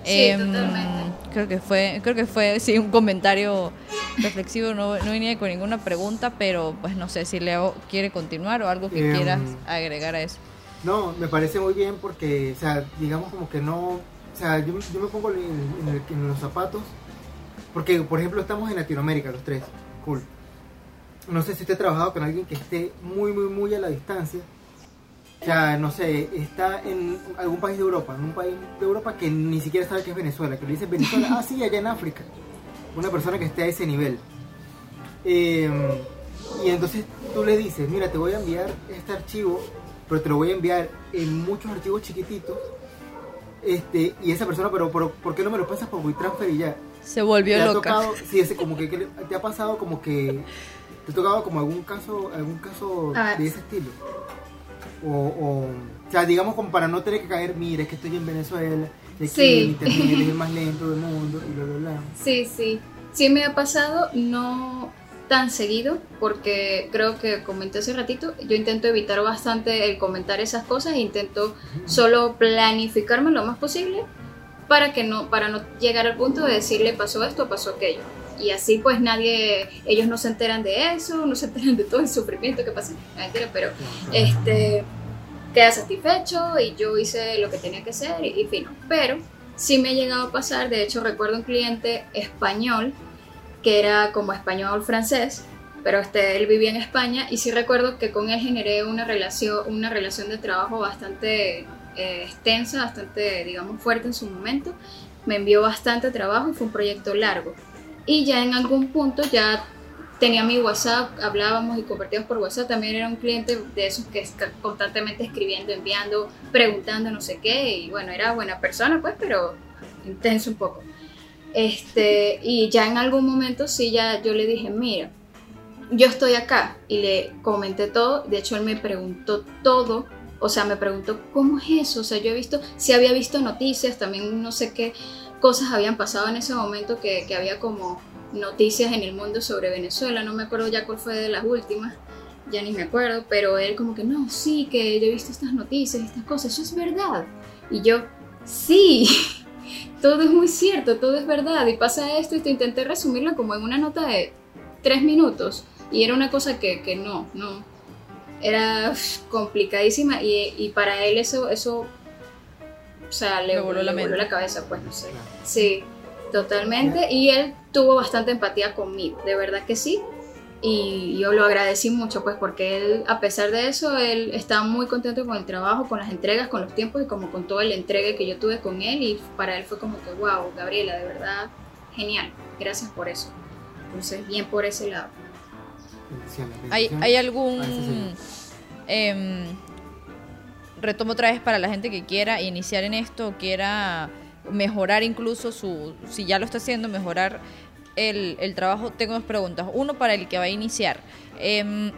Sí, totalmente. Creo que fue, creo que fue sí, un comentario reflexivo, no, no venía con ninguna pregunta, pero pues no sé si Leo quiere continuar o algo que Em, quieras agregar a eso. No, me parece muy bien porque, o sea, digamos como que no, o sea, yo, yo me pongo en, los zapatos, porque por ejemplo estamos en Latinoamérica los tres, cool. No sé si usted ha trabajado con alguien que esté muy, muy, muy a la distancia. O sea, no sé, está en algún país de Europa, en un país de Europa que ni siquiera sabe que es Venezuela, que le dice Venezuela, ah, sí, allá en África. Una persona que esté a ese nivel. Eh, y entonces tú le dices, mira, te voy a enviar este archivo, pero te lo voy a enviar en muchos archivos chiquititos. Este, y esa persona, pero, pero ¿por qué no me lo pasas por WeTransfer y ya? Se volvió ¿Te ha loca. tocado, sí, ese como que, que le- te ha pasado como que te ha tocado como algún caso, algún caso de ese estilo? O, o, o sea, digamos como para no tener que caer, mira, es que estoy en Venezuela, aquí Sí. el internet es el más lento del mundo, y bla, bla, bla. Sí, sí. Sí me ha pasado, no tan seguido, porque creo que comenté hace ratito, yo intento evitar bastante el comentar esas cosas, intento solo planificarme lo más posible para que no, para no llegar al punto de decirle pasó esto, pasó aquello. Y así pues nadie, ellos no se enteran de eso, no se enteran de todo el sufrimiento que pasa, pero este queda satisfecho y yo hice lo que tenía que hacer y, y fino. Pero sí me ha llegado a pasar, de hecho recuerdo un cliente español que era como español francés, pero este, él vivía en España y sí recuerdo que con él generé una relación, una relación de trabajo bastante eh, extensa, bastante, digamos, fuerte en su momento. Me envió bastante trabajo y fue un proyecto largo. Y ya en algún punto ya tenía mi WhatsApp, hablábamos y compartíamos por WhatsApp. También era un cliente de esos que está constantemente escribiendo, enviando, preguntando, no sé qué. Y bueno, era buena persona, pues, pero intenso un poco. Este, y ya en algún momento sí, ya yo le dije, mira, yo estoy acá y le comenté todo. De hecho, él me preguntó todo. O sea, me preguntó, ¿cómo es eso? O sea, yo he visto, si había visto noticias, también no sé qué cosas habían pasado en ese momento que, que había como noticias en el mundo sobre Venezuela. No me acuerdo ya cuál fue de las últimas, ya ni me acuerdo, pero él como que, no, sí, que yo he visto estas noticias, estas cosas, eso es verdad. Y yo, sí, [laughs] todo es muy cierto, todo es verdad y pasa esto y te intenté resumirlo como en una nota de tres minutos y era una cosa que, que no, no, era complicadísima y, y, para él eso, eso, o sea, le, voló, la, voló la cabeza, pues no sé. Sí, totalmente y él tuvo bastante empatía conmigo, de verdad que sí y yo lo agradecí mucho pues porque él a pesar de eso él estaba muy contento con el trabajo con las entregas con los tiempos y como con todo el entregue que yo tuve con él y para él fue como que wow Gabriela de verdad genial gracias por eso entonces bien por ese lado. ¿Hay, ¿Hay, algún eh, retomo otra vez para la gente que quiera iniciar en esto quiera mejorar incluso su si ya lo está haciendo mejorar el, trabajo, tengo dos preguntas. Uno para el que va a iniciar. Eh,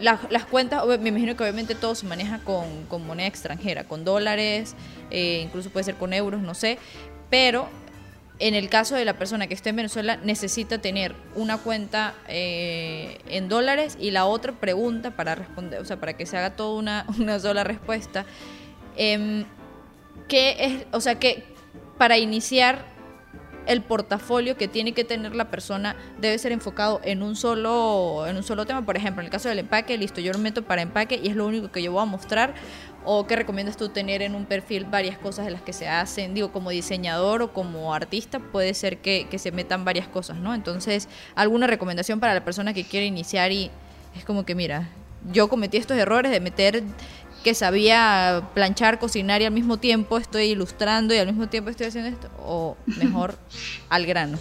las, cuentas, me imagino que obviamente todo se maneja con, con moneda extranjera, con dólares, eh, incluso puede ser con euros, no sé. Pero en el caso de la persona que esté en Venezuela, necesita tener una cuenta eh, en dólares y la otra pregunta para responder, o sea, para que se haga toda una, [laughs] una sola respuesta. Eh, ¿Qué es, o sea, que para iniciar el portafolio que tiene que tener la persona debe ser enfocado en un solo en un solo tema. Por ejemplo en el caso del empaque listo yo lo meto para empaque y es lo único que yo voy a mostrar. O qué recomiendas tú tener en un perfil varias cosas de las que se hacen digo como diseñador o como artista puede ser que, que se metan varias cosas no entonces alguna recomendación para la persona que quiere iniciar y es como que mira yo cometí estos errores de meter que sabía planchar, cocinar y al mismo tiempo estoy ilustrando y al mismo tiempo estoy haciendo esto? ¿O mejor [laughs] al grano?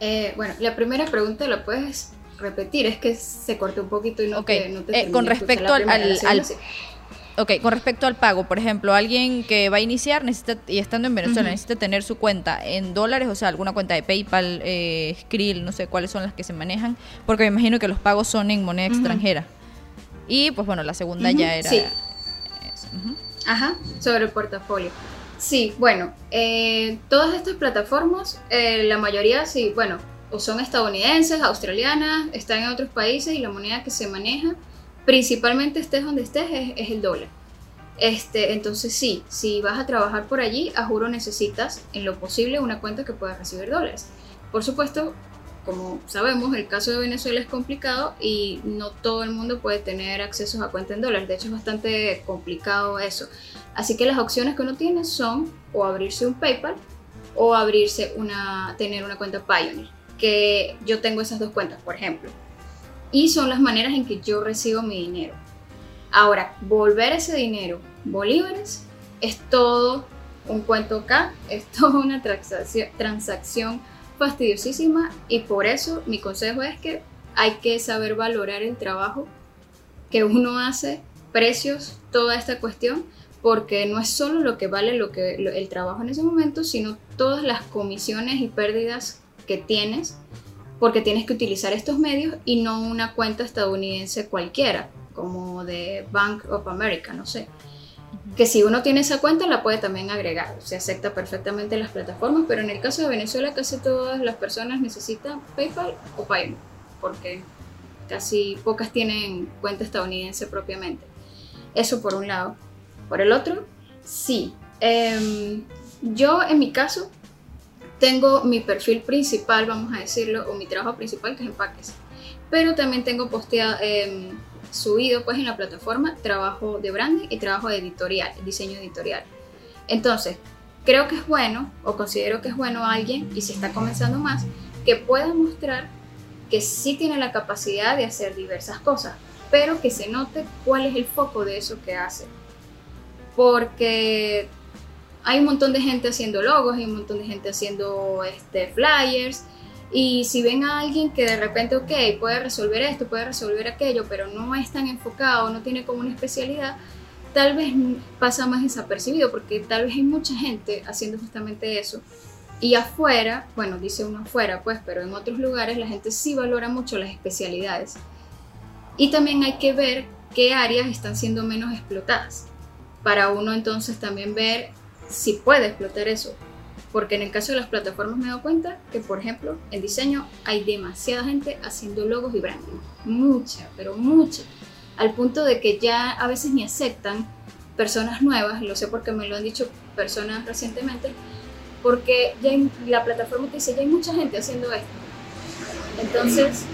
Eh, bueno, la primera pregunta la puedes repetir, es que se cortó un poquito y no te, no eh, Con respecto al, al, Ok, con respecto al pago, por ejemplo, alguien que va a iniciar necesita y estando en Venezuela necesita tener su cuenta en dólares, o sea, alguna cuenta de PayPal, eh, Skrill, no sé cuáles son las que se manejan, porque me imagino que los pagos son en moneda extranjera. Y pues bueno, la segunda ya era... Sí. Ajá, sobre el portafolio. Sí, bueno, eh, todas estas plataformas, eh, la mayoría sí, bueno, o son estadounidenses, australianas, están en otros países y la moneda que se maneja principalmente estés donde estés, es, el dólar. Este, entonces sí, si vas a trabajar por allí, a juro necesitas en lo posible una cuenta que pueda recibir dólares. Por supuesto, como sabemos, el caso de Venezuela es complicado y no todo el mundo puede tener acceso a cuenta en dólares. De hecho, es bastante complicado eso. Así que las opciones que uno tiene son o abrirse un PayPal o abrirse una, tener una cuenta Pioneer. Que yo tengo esas dos cuentas, por ejemplo y son las maneras en que yo recibo mi dinero. Ahora, volver ese dinero bolívares es todo un cuento acá, [laughs] es toda una transacción, fastidiosísima y por eso mi consejo es que hay que saber valorar el trabajo que uno hace, precios, toda esta cuestión, porque no es solo lo que vale lo que, el trabajo en ese momento, sino todas las comisiones y pérdidas que tienes porque tienes que utilizar estos medios y no una cuenta estadounidense cualquiera, como de Bank of America, no sé. Que si uno tiene esa cuenta la puede también agregar, se acepta perfectamente las plataformas, pero en el caso de Venezuela casi todas las personas necesitan PayPal o PayPal, porque casi pocas tienen cuenta estadounidense propiamente. Eso por un lado. Por el otro, sí. Em, yo en mi caso tengo mi perfil principal, vamos a decirlo, o mi trabajo principal que es empaques. Pero también tengo posteado, em, subido pues en la plataforma trabajo de branding y trabajo de editorial, diseño editorial. Entonces, creo que es bueno, o considero que es bueno alguien, y si está comenzando más, que pueda mostrar que sí tiene la capacidad de hacer diversas cosas, pero que se note cuál es el foco de eso que hace. Porque hay un montón de gente haciendo logos, hay un montón de gente haciendo este, flyers. Y si ven a alguien que de repente, ok, puede resolver esto, puede resolver aquello, pero no es tan enfocado, no tiene como una especialidad, tal vez pasa más desapercibido, porque tal vez hay mucha gente haciendo justamente eso. Y afuera, bueno, dice uno afuera, pues, pero en otros lugares la gente sí valora mucho las especialidades. Y también hay que ver qué áreas están siendo menos explotadas, para uno entonces también ver si puede explotar eso. Porque en el caso de las plataformas me he dado cuenta que, por ejemplo, en diseño hay demasiada gente haciendo logos y branding. Mucha, pero mucha. Al punto de que ya a veces ni aceptan personas nuevas, lo sé porque me lo han dicho personas recientemente, porque ya en la plataforma te dice, ya hay mucha gente haciendo esto. Entonces,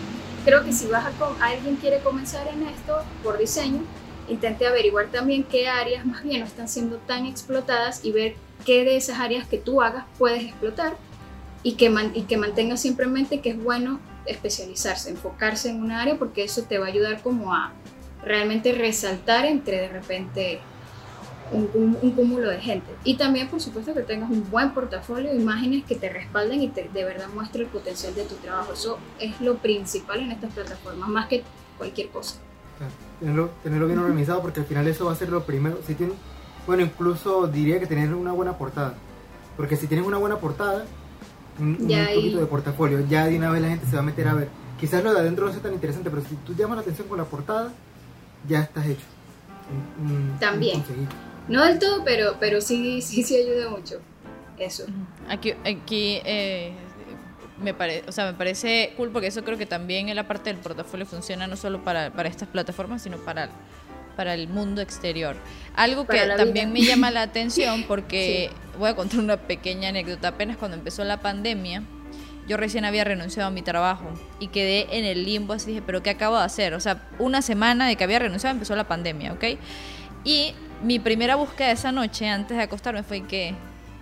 creo que si vas a, alguien quiere comenzar en esto por diseño, intente averiguar también qué áreas más bien no están siendo tan explotadas y ver qué de esas áreas que tú hagas puedes explotar y que, y que mantengas siempre que es bueno especializarse, enfocarse en una área porque eso te va a ayudar como a realmente resaltar entre de repente un, cúmulo de gente. Y también, por supuesto, que tengas un buen portafolio de imágenes que te respalden y te, de verdad muestre el potencial de tu trabajo. Eso es lo principal en estas plataformas, más que cualquier cosa. Tenerlo, tenerlo, bien organizado porque al final eso va a ser lo primero. Si tiene, bueno, incluso diría que tener una buena portada. Porque si tienes una buena portada, un, poquito de portafolio, ya de una vez la gente se va a meter a ver. Quizás lo de adentro no sea tan interesante, pero si tú llamas la atención con la portada, ya estás hecho. También. No del todo, pero, pero sí, sí, sí ayuda mucho. Eso. Aquí, aquí eh, me, parece o sea, me parece cool porque eso creo que también en la parte del portafolio funciona no solo para, para estas plataformas, sino para, para el mundo exterior. Algo que también me llama la atención [laughs] porque voy a contar una pequeña anécdota. Apenas cuando empezó la pandemia, yo recién había renunciado a mi trabajo y quedé en el limbo, así dije, pero ¿qué acabo de hacer? O sea, una semana de que había renunciado empezó la pandemia, ¿ok? Y mi primera búsqueda esa noche, antes de acostarme, fue que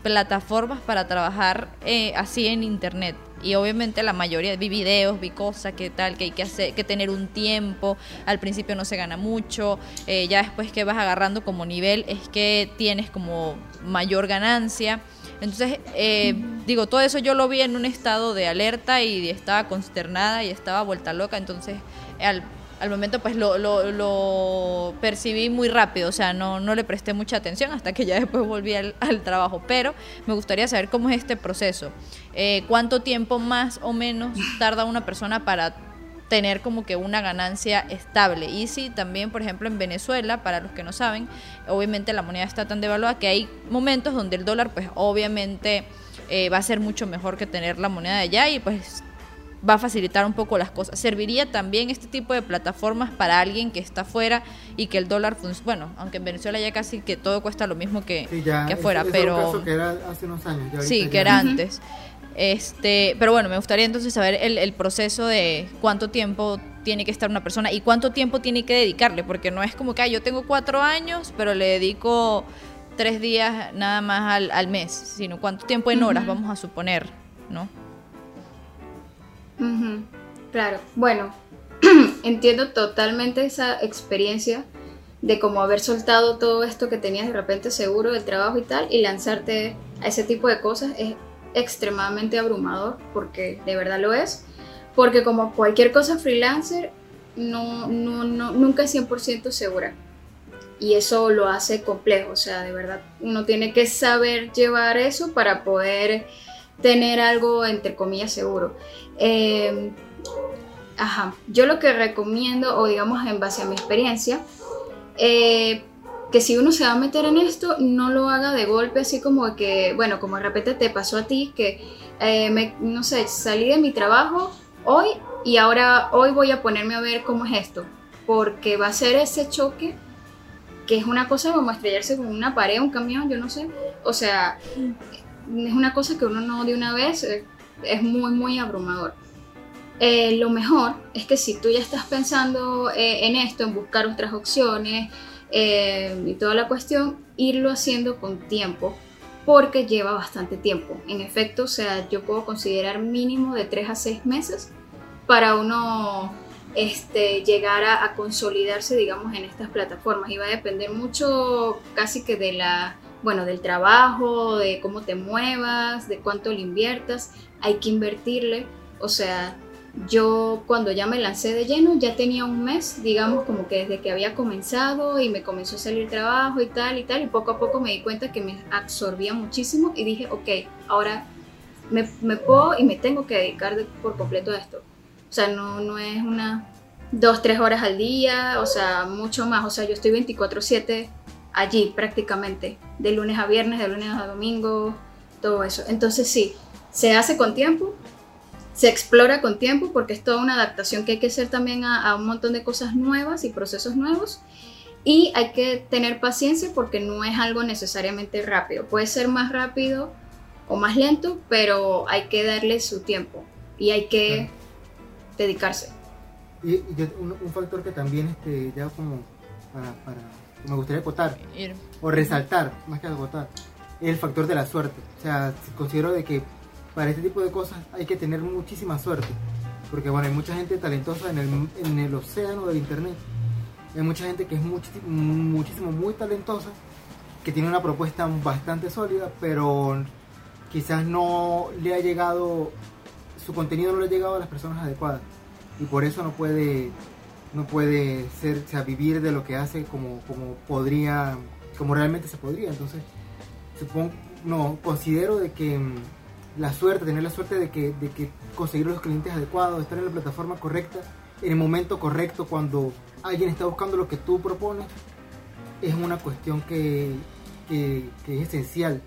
plataformas para trabajar eh, así en internet. Y obviamente la mayoría, vi videos, vi cosas, que tal, que hay que, hacer, que tener un tiempo. Al principio no se gana mucho. Eh, ya después que vas agarrando como nivel, es que tienes como mayor ganancia. Entonces, eh, digo, todo eso yo lo vi en un estado de alerta y estaba consternada y estaba vuelta loca. Entonces, al al momento pues lo, lo, percibí muy rápido, o sea, no, no le presté mucha atención hasta que ya después volví al, trabajo, pero me gustaría saber cómo es este proceso, eh, cuánto tiempo más o menos tarda una persona para tener como que una ganancia estable. Y si también, por ejemplo, en Venezuela, para los que no saben, obviamente la moneda está tan devaluada que hay momentos donde el dólar, pues obviamente eh, va a ser mucho mejor que tener la moneda de allá y pues va a facilitar un poco las cosas. ¿Serviría también este tipo de plataformas para alguien que está afuera y que el dólar funciona? Bueno, aunque en Venezuela ya casi que todo cuesta lo mismo que, que afuera, pero... que era hace unos años. sí, que era antes. Este, pero bueno, me gustaría entonces saber el, el, proceso de cuánto tiempo tiene que estar una persona y cuánto tiempo tiene que dedicarle, porque no es como que yo tengo cuatro años, pero le dedico tres días nada más al, al mes, sino cuánto tiempo en horas, vamos a suponer, ¿no? Claro, bueno, [clears throat] entiendo totalmente esa experiencia de como haber soltado todo esto que tenías de repente seguro del trabajo y tal y lanzarte a ese tipo de cosas es extremadamente abrumador porque de verdad lo es. Porque como cualquier cosa freelancer no, no, no nunca es 100% segura. Y eso lo hace complejo o sea de verdad uno tiene que saber llevar eso para poder tener algo entre comillas seguro. Em, ajá, yo lo que recomiendo, o digamos en base a mi experiencia, eh, que si uno se va a meter en esto, no lo haga de golpe, así como que, bueno, como de repente te pasó a ti, que, eh, me, no sé, salí de mi trabajo hoy y ahora hoy voy a ponerme a ver cómo es esto, porque va a ser ese choque que es una cosa como estrellarse con una pared, un camión, yo no sé, o sea, es una cosa que uno no de una vez, eh, es muy, muy abrumador. Eh, lo mejor es que si tú ya estás pensando eh, en esto, en buscar otras opciones y toda la cuestión, irlo haciendo con tiempo, porque lleva bastante tiempo. En efecto, o sea, yo puedo considerar mínimo de 3 a 6 meses para uno este, llegar a, a consolidarse, digamos, en estas plataformas. Y va a depender mucho casi que de la bueno, del trabajo, de cómo te muevas, de cuánto le inviertas, hay que invertirle. O sea, yo cuando ya me lancé de lleno, ya tenía un mes, digamos, como que desde que había comenzado y me comenzó a salir trabajo y tal y tal, y poco a poco me di cuenta que me absorbía muchísimo y dije, ok, ahora me, puedo y me tengo que dedicar por completo a esto. O sea, no, no es una dos, tres horas al día, o sea, mucho más. O sea, yo estoy 24/7 allí prácticamente, de lunes a viernes, de lunes a domingo, todo eso. Entonces sí, se hace con tiempo, se explora con tiempo porque es toda una adaptación que hay que hacer también a, un montón de cosas nuevas y procesos nuevos. Y hay que tener paciencia porque no es algo necesariamente rápido. Puede ser más rápido o más lento, pero hay que darle su tiempo y hay que dedicarse. Y, un, factor que también este, ya como para, me gustaría acotar o resaltar, más que acotar, es el factor de la suerte. O sea, considero de que para este tipo de cosas hay que tener muchísima suerte. Porque bueno, hay mucha gente talentosa en el, en el océano del internet. Hay mucha gente que es muchísimo, muy talentosa, que tiene una propuesta bastante sólida, pero quizás no le ha llegado, su contenido no le ha llegado a las personas adecuadas. Y por eso no puede, no puede ser, o vivir de lo que hace como, como podría, como realmente se podría. Entonces, supongo, no, considero de que la suerte, tener la suerte de que, de que conseguir los clientes adecuados, estar en la plataforma correcta, en el momento correcto, cuando alguien está buscando lo que tú propones, es una cuestión que, que, es esencial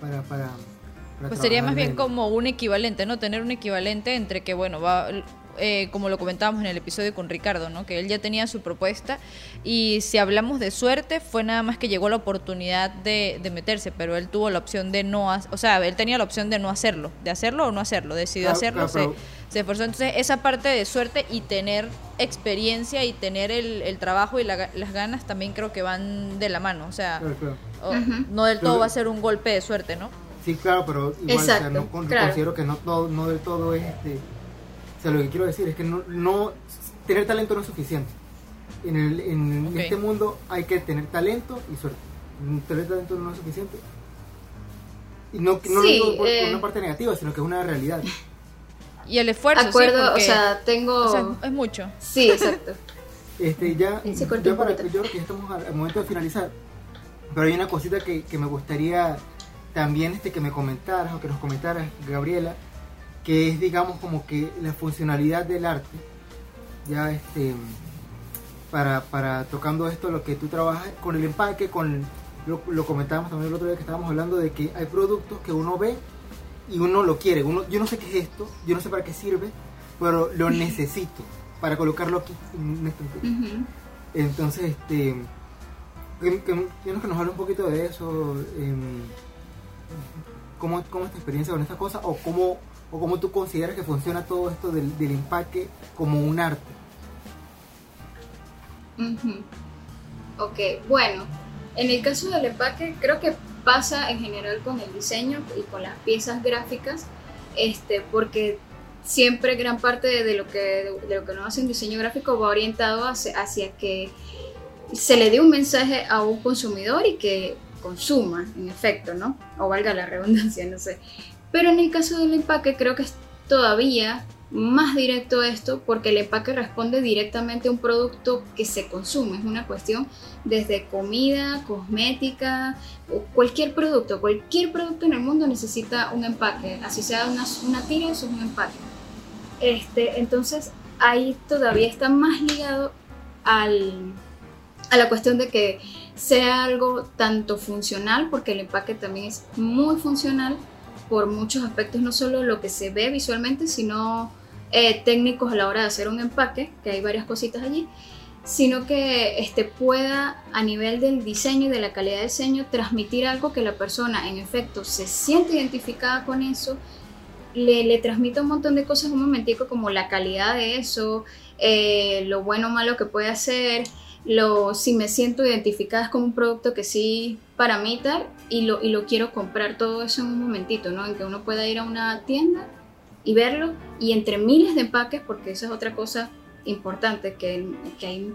para... para, pues sería más bien como un equivalente, ¿no? Tener un equivalente entre que, bueno, va, eh, como lo comentábamos en el episodio con Ricardo, ¿no? que él ya tenía su propuesta y si hablamos de suerte fue nada más que llegó la oportunidad de, meterse, pero él tuvo la opción de no, o sea, él tenía la opción de no hacerlo, de hacerlo o no hacerlo, decidió hacerlo, se, esforzó. Entonces esa parte de suerte y tener experiencia y tener el, trabajo y las ganas también creo que van de la mano, o sea, no del todo va a ser un golpe de suerte, ¿no? Sí, claro, pero igual no, considero que no, no del todo es este o sea, lo que quiero decir es que no, tener talento no es suficiente. En, el, en este mundo hay que tener talento y suerte. Tener talento no es suficiente. Y no, no lo digo por, eh, una parte negativa, sino que es una realidad. Y el esfuerzo. Acuerdo, o sea, tengo. es mucho. Sí, exacto. [laughs] este, ya, ya para, yo creo que ya estamos al momento de finalizar. Pero hay una cosita que, que me gustaría también este, que me comentaras o que nos comentaras, Gabriela que es digamos como que la funcionalidad del arte, ya este, para, para tocando esto, lo que tú trabajas con el empaque, con lo, lo comentábamos también el otro día que estábamos hablando de que hay productos que uno ve y uno lo quiere, uno, yo no sé qué es esto, yo no sé para qué sirve, pero lo necesito para colocarlo aquí en este Entonces, este, que, que, nos hable un poquito de eso, eh, cómo, cómo es tu experiencia con esta cosa o cómo o cómo tú consideras que funciona todo esto del, empaque como un arte. Ok, bueno, en el caso del empaque creo que pasa en general con el diseño y con las piezas gráficas, este, porque siempre gran parte de lo que, de lo que nos hace un diseño gráfico va orientado hacia que se le dé un mensaje a un consumidor y que consuma, en efecto, ¿no? O valga la redundancia, no sé. Pero en el caso del empaque creo que es todavía más directo esto porque el empaque responde directamente a un producto que se consume. Es una cuestión desde comida, cosmética, cualquier producto. Cualquier producto en el mundo necesita un empaque. Así sea una, una tira, eso es un empaque. Este, entonces ahí todavía está más ligado al, a la cuestión de que sea algo tanto funcional, porque el empaque también es muy funcional, por muchos aspectos, no solo lo que se ve visualmente, sino eh, técnicos a la hora de hacer un empaque, que hay varias cositas allí, sino que este, pueda a nivel del diseño y de la calidad de diseño transmitir algo que la persona en efecto se siente identificada con eso, le, le transmite un montón de cosas un momentico como la calidad de eso, eh, lo bueno o malo que puede hacer, lo, si me siento identificada es como un producto que sí para mí tal y lo, y lo quiero comprar todo eso en un momentito, ¿no? En que uno pueda ir a una tienda y verlo y entre miles de empaques, porque esa es otra cosa importante, que, que hay,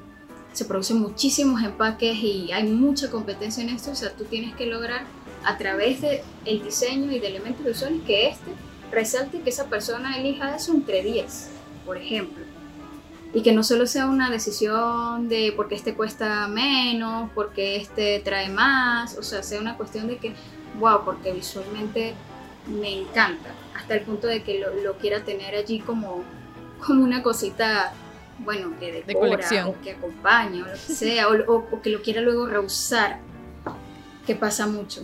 se producen muchísimos empaques y hay mucha competencia en esto, o sea, tú tienes que lograr a través del el diseño y de elementos visuales que este resalte que esa persona elija eso entre 10, por ejemplo y que no solo sea una decisión de porque este cuesta menos, porque este trae más, o sea, sea una cuestión de que, wow, porque visualmente me encanta, hasta el punto de que lo, quiera tener allí como, como una cosita, bueno, que decora, o que acompaña, o lo que sea, o, o que lo quiera luego reusar, que pasa mucho.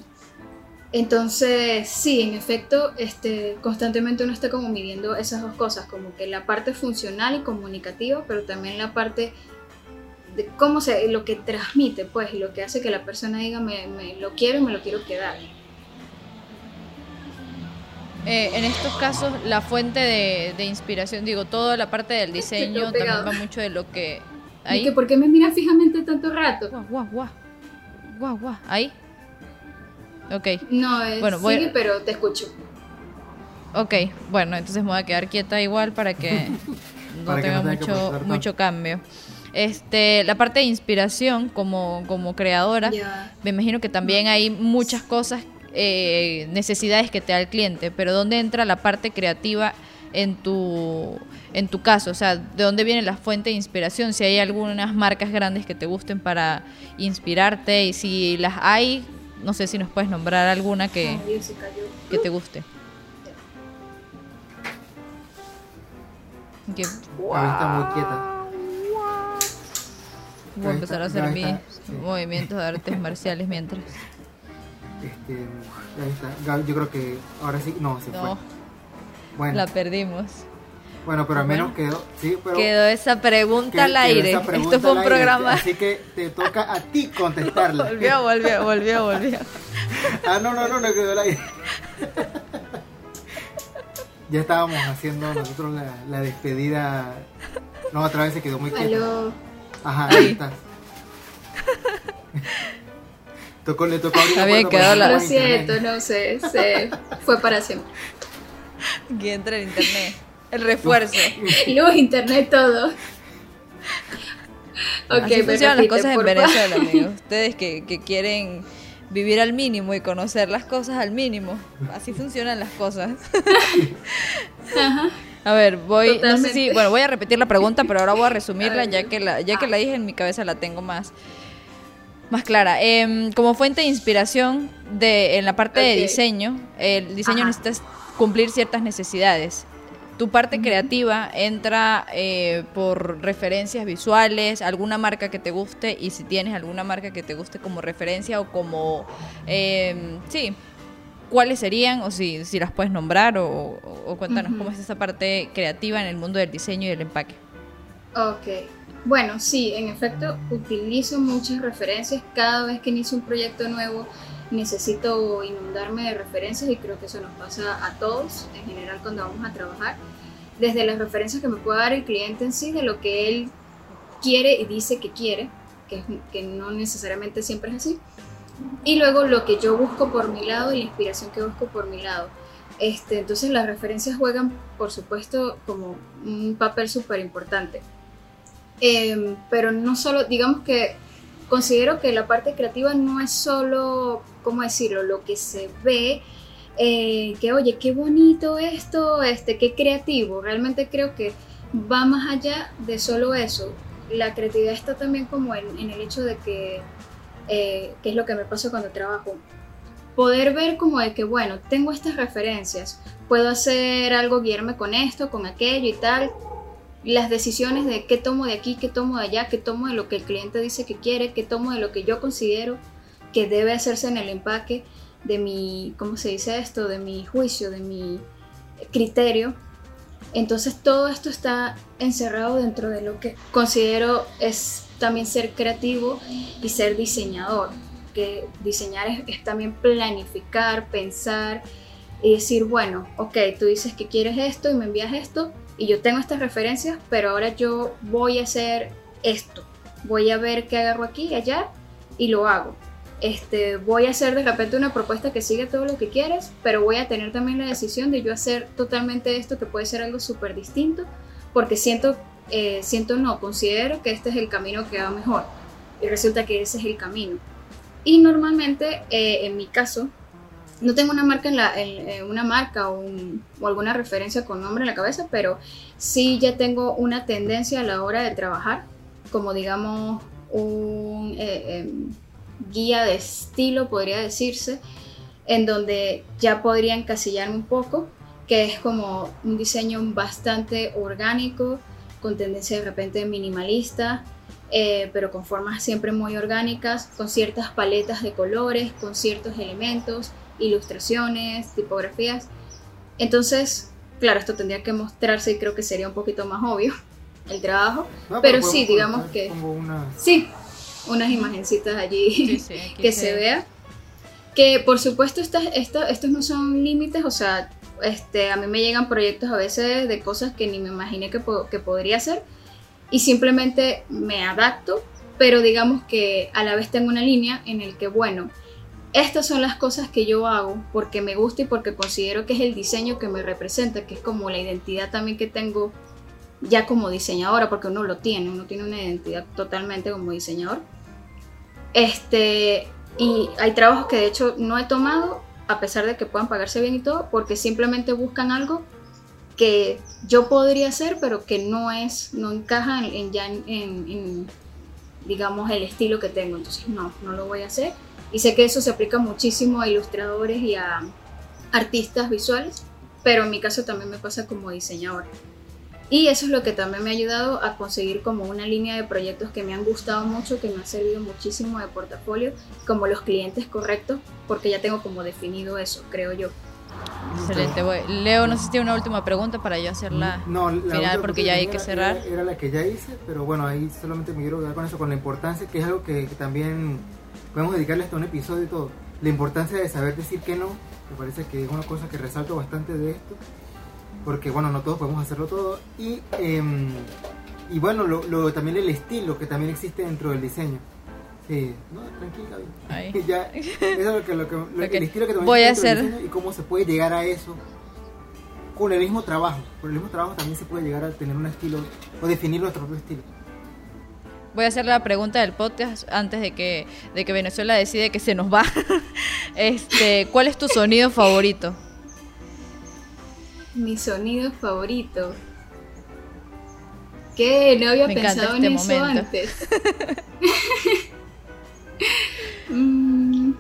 Entonces, sí, en efecto, este, constantemente uno está como midiendo esas dos cosas, como que la parte funcional y comunicativa, pero también la parte de cómo se, lo que transmite, pues, lo que hace que la persona diga, me, me lo quiero y me lo quiero quedar. Eh, en estos casos, la fuente de, de inspiración, digo, toda la parte del diseño también va mucho de lo que... ¿Y Ahí. que por qué me miras fijamente tanto rato? Guau, guau, guau. Guau, guau. Ahí. Ok, No, eh, Bueno, voy- sigue, pero te escucho. ok. Bueno, entonces me voy a quedar quieta igual para que [laughs] no Para que tenga no tenga que mucho, mucho cambio. Este, la parte de inspiración como, como creadora, me imagino que también hay muchas cosas, eh, necesidades que te da el cliente, pero ¿dónde entra la parte creativa en tu, en tu caso? O sea, ¿de dónde viene la fuente de inspiración? Si hay algunas marcas grandes que te gusten para inspirarte y si las hay, no sé si nos puedes nombrar alguna que, cayó. que te guste. Que Gaby está muy quieta. voy a empezar a hacer mis sí. movimientos de artes marciales mientras. Este, ahí está. Yo creo que ahora sí, no, se No, fue. Bueno, la perdimos. Bueno, pero al menos quedó, sí, pero Quedó esa pregunta que- al quedó aire. pregunta Esto fue un aire, programa. Así que te toca a ti contestarla. [laughs] Volvió, volvió, volvió, volvió. Ah, no, no, no, no quedó al aire. [laughs] ya estábamos haciendo nosotros la, la despedida. No, otra vez se quedó muy quieta. Aló. Ajá, ahí está. [laughs] tocó, le tocó abrir puerta quedado para la- Lo siento, no sé, se fue para siempre. Que entra el internet. El refuerzo. [laughs] Luz, internet, todo. Ok, Así funcionan las cosas en. Venezuela, [laughs] amigos. Ustedes que, que quieren vivir al mínimo y conocer las cosas al mínimo. Así funcionan las cosas. [laughs] Ajá. A ver, voy, no sé si, bueno, voy a repetir la pregunta, pero ahora voy a resumirla ya que la, ya que Ah. la dije en mi cabeza la tengo más, más clara. Em, como fuente de inspiración de, en la parte de diseño, el diseño Ajá. necesitas cumplir ciertas necesidades. Tu parte creativa entra eh, por referencias visuales, alguna marca que te guste y si tienes alguna marca que te guste como referencia o como, em, sí, cuáles serían o si, si las puedes nombrar o, o- o cuéntanos cómo es esa parte creativa en el mundo del diseño y del empaque. Ok. Bueno, sí, en efecto, utilizo muchas referencias. Cada vez que inicio un proyecto nuevo, necesito inundarme de referencias y creo que eso nos pasa a todos en general cuando vamos a trabajar. Desde las referencias que me puede dar el cliente en sí, de lo que él quiere y dice que quiere, que, que no necesariamente siempre es así. Y luego lo que yo busco por mi lado y la inspiración que busco por mi lado. Este, entonces las referencias juegan, por supuesto, como un papel súper importante. Em, pero no solo, digamos que considero que la parte creativa no es solo, ¿cómo decirlo?, lo que se ve, eh, que oye, qué bonito esto, este, qué creativo. Realmente creo que va más allá de solo eso. La creatividad está también como en, el hecho de que, eh, es lo que me pasa cuando trabajo, poder ver como de que, bueno, tengo estas referencias, puedo hacer algo, guiarme con esto, con aquello y tal, las decisiones de qué tomo de aquí, qué tomo de allá, qué tomo de lo que el cliente dice que quiere, qué tomo de lo que yo considero que debe hacerse en el empaque, de mi, ¿cómo se dice esto? De mi juicio, de mi criterio. Entonces todo esto está encerrado dentro de lo que considero es también ser creativo y ser diseñador. Que diseñar es, es también planificar, pensar y decir, bueno, ok, tú dices que quieres esto y me envías esto y yo tengo estas referencias, pero ahora yo voy a hacer esto. Voy a ver qué agarro aquí y allá y lo hago. Este, voy a hacer de repente una propuesta que siga todo lo que quieres, pero voy a tener también la decisión de yo hacer totalmente esto que puede ser algo súper distinto, porque siento, eh, siento no, considero que este es el camino que va mejor y resulta que ese es el camino. Y normalmente, eh, en mi caso, no tengo una marca, en una marca o, un- o alguna referencia con nombre en la cabeza, pero sí ya tengo una tendencia a la hora de trabajar, como digamos un eh, em, guía de estilo, podría decirse, en donde ya podría encasillarme un poco, que es como un diseño bastante orgánico, con tendencia de repente minimalista, eh, pero con formas siempre muy orgánicas, con ciertas paletas de colores, con ciertos elementos, ilustraciones, tipografías. Entonces, claro, esto tendría que mostrarse y creo que sería un poquito más obvio, [laughs] el trabajo. No, pero sí, digamos que... como una- Sí, unas imagencitas allí Sí, [laughs] que se- se vea. Que por supuesto estas, esta- estos no son límites, o sea, este, a mí me llegan proyectos a veces de cosas que ni me imaginé que, po- que podría hacer y simplemente me adapto, pero digamos que a la vez tengo una línea en el que, bueno, estas son las cosas que yo hago porque me gusta y porque considero que es el diseño que me representa, que es como la identidad también que tengo ya como diseñadora, porque uno lo tiene, uno tiene una identidad totalmente como diseñador. Este, y hay trabajos que de hecho no he tomado, a pesar de que puedan pagarse bien y todo, porque simplemente buscan algo que yo podría hacer, pero que no es, no encaja en, en en- en, digamos, el estilo que tengo. Entonces, no, no lo voy a hacer. Y sé que eso se aplica muchísimo a ilustradores y a artistas visuales, pero en mi caso también me pasa como diseñadora. Y eso es lo que también me ha ayudado a conseguir como una línea de proyectos que me han gustado mucho, que me han servido muchísimo de portafolio, como los clientes correctos, porque ya tengo como definido eso, creo yo. Excelente. voy- Leo, no sé si tiene una última pregunta para yo hacerla. No, la final, porque ya hay que cerrar. Era, era la que ya hice, pero bueno, ahí solamente me quiero quedar con eso, con la importancia, que es algo que, que también podemos dedicarle hasta un episodio y todo. La importancia de saber decir que no, me parece que es una cosa que resalto bastante de esto, porque bueno, no todos podemos hacerlo todo. Y, em, y bueno, lo, lo- también el estilo que también existe dentro del diseño. Sí, no, tranquila. Ahí. [laughs] Ya, eso es lo que, lo que, lo- el estilo que también Voy a del hacer- diseño y cómo se puede llegar a eso con el mismo trabajo. Con el mismo trabajo también se puede llegar a tener un estilo o definir nuestro propio estilo. Voy a hacer la pregunta del podcast antes de que, de que Venezuela decide que se nos va. [laughs] Este, ¿Cuál es tu sonido favorito? Mi sonido favorito. ¿Qué? No había Me pensado en este eso antes. [laughs] Mm.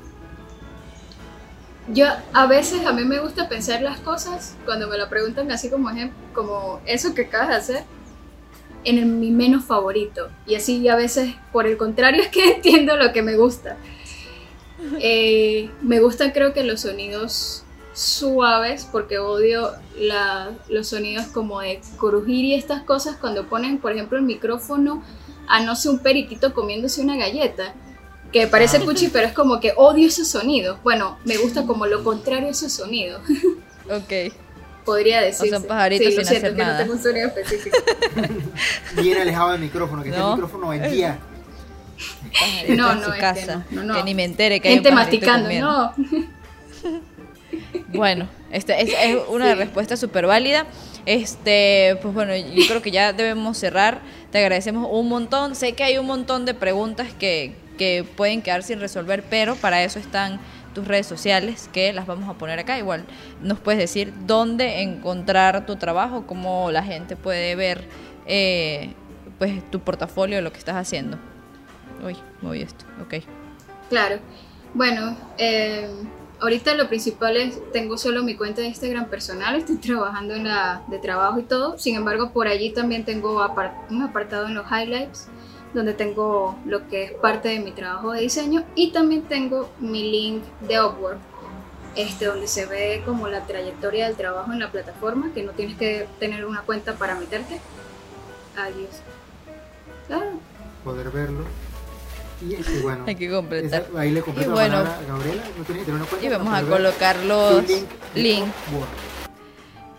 Yo a veces a mí me gusta pensar las cosas cuando me lo preguntan así como como eso que acabas de hacer en el- mi menos favorito y así a veces por el contrario [laughs] es que entiendo lo que me gusta. Eh, me gustan creo que los sonidos suaves porque odio la- los sonidos como de crujir y estas cosas cuando ponen por ejemplo el micrófono a no sé un periquito comiéndose una galleta que parece Ah. cuchi pero es como que odio esos sonidos bueno me gusta como lo contrario a esos sonidos [laughs] Ok. Podría decir son pajaritos sí, lo sin siento, hacer que nada. no tengo un sonido específico [laughs] Bien alejado del micrófono, que No. este micrófono es guía. [laughs] Pajarito No, en no, su este casa. no, no, no. Que ni me entere que hay gente un pajarito masticando no [laughs] Bueno, este es, es una Sí. respuesta súper válida. Este, pues bueno, yo creo que ya debemos cerrar. Te agradecemos un montón. Sé que hay un montón de preguntas que, que pueden quedar sin resolver, pero para eso están tus redes sociales, que las vamos a poner acá. Igual nos puedes decir dónde encontrar tu trabajo, cómo la gente puede ver eh, pues tu portafolio, lo que estás haciendo. Uy, moví esto, ok. Claro. Bueno, eh, ahorita lo principal es, tengo solo mi cuenta de Instagram personal, estoy [laughs] trabajando en la de trabajo y todo. Sin embargo, por allí también tengo un apartado en los highlights, donde tengo lo que es parte de mi trabajo de diseño y también tengo mi link de Upwork, este, donde se ve como la trayectoria del trabajo en la plataforma, que no tienes que tener una cuenta para meterte. Adiós. Ah, Poder verlo. Y, y bueno, Hay que completar. esa- ahí le completo Y la bueno. palabra a Gabriela. No que tener una cuenta Y vamos a colocar los link links. Upwork.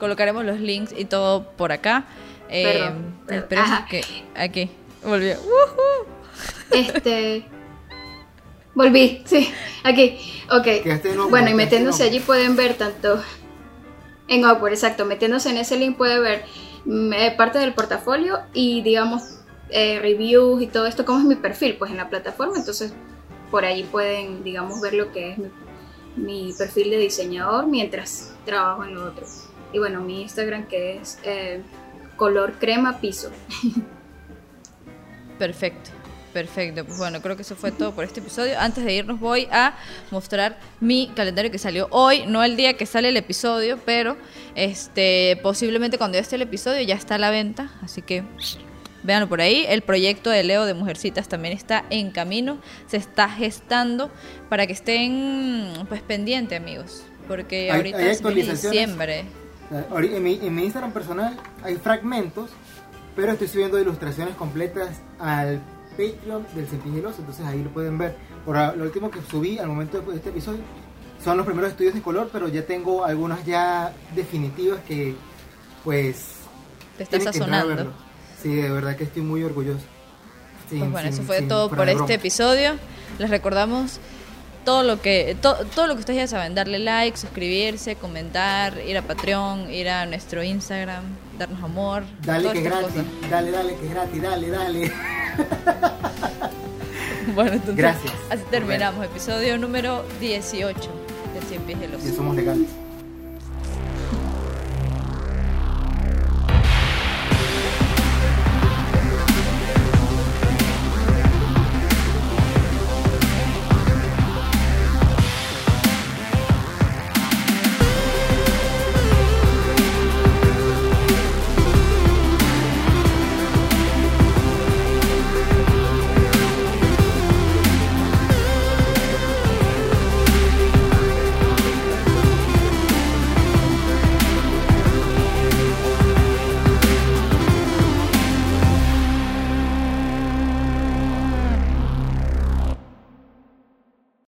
Colocaremos los links y todo por acá. Eh, Perdón, perdón. esperemos Ajá. que aquí volvió. Este. Volví, sí, aquí, ok. Bueno, y metiéndose allí pueden ver tanto. En Upwork, exacto. Metiéndose en ese link puede ver mm, eh, parte del portafolio y, digamos, eh, reviews y todo esto, como es mi perfil, pues en la plataforma. Entonces, por ahí pueden, digamos, ver lo que es mi, mi perfil de diseñador mientras trabajo en lo otro. Y bueno, mi Instagram que es eh, color crema piso. [laughs] Perfecto. Perfecto, pues bueno, creo que eso fue todo por este episodio. Antes de irnos voy a mostrar mi calendario que salió hoy, no el día que sale el episodio, pero este posiblemente cuando ya esté el episodio ya está a la venta, así que véanlo por ahí. El proyecto de Leo de Mujercitas también está en camino, se está gestando para que estén pues pendientes, amigos, porque ahorita hay es diciembre. En mi, en mi Instagram personal hay fragmentos, pero estoy subiendo ilustraciones completas al Patreon del Cepillos entonces ahí lo pueden ver. Por lo último que subí al momento de este episodio son los primeros estudios de color, pero ya tengo algunas ya definitivas que pues Te estás sazonando. Sí, de verdad que estoy muy orgulloso. Sin- Pues bueno, sin- eso fue todo por este episodio. Les recordamos todo lo que to- todo lo que ustedes ya saben, darle like, suscribirse, comentar, ir a Patreon, ir a nuestro Instagram, darnos amor, Dale que es gratis, cosas. dale, dale que es gratis, dale, dale. [laughs] Bueno, entonces Gracias. así terminamos episodio número 18 de Cien Pies del Oso. Ya somos legales.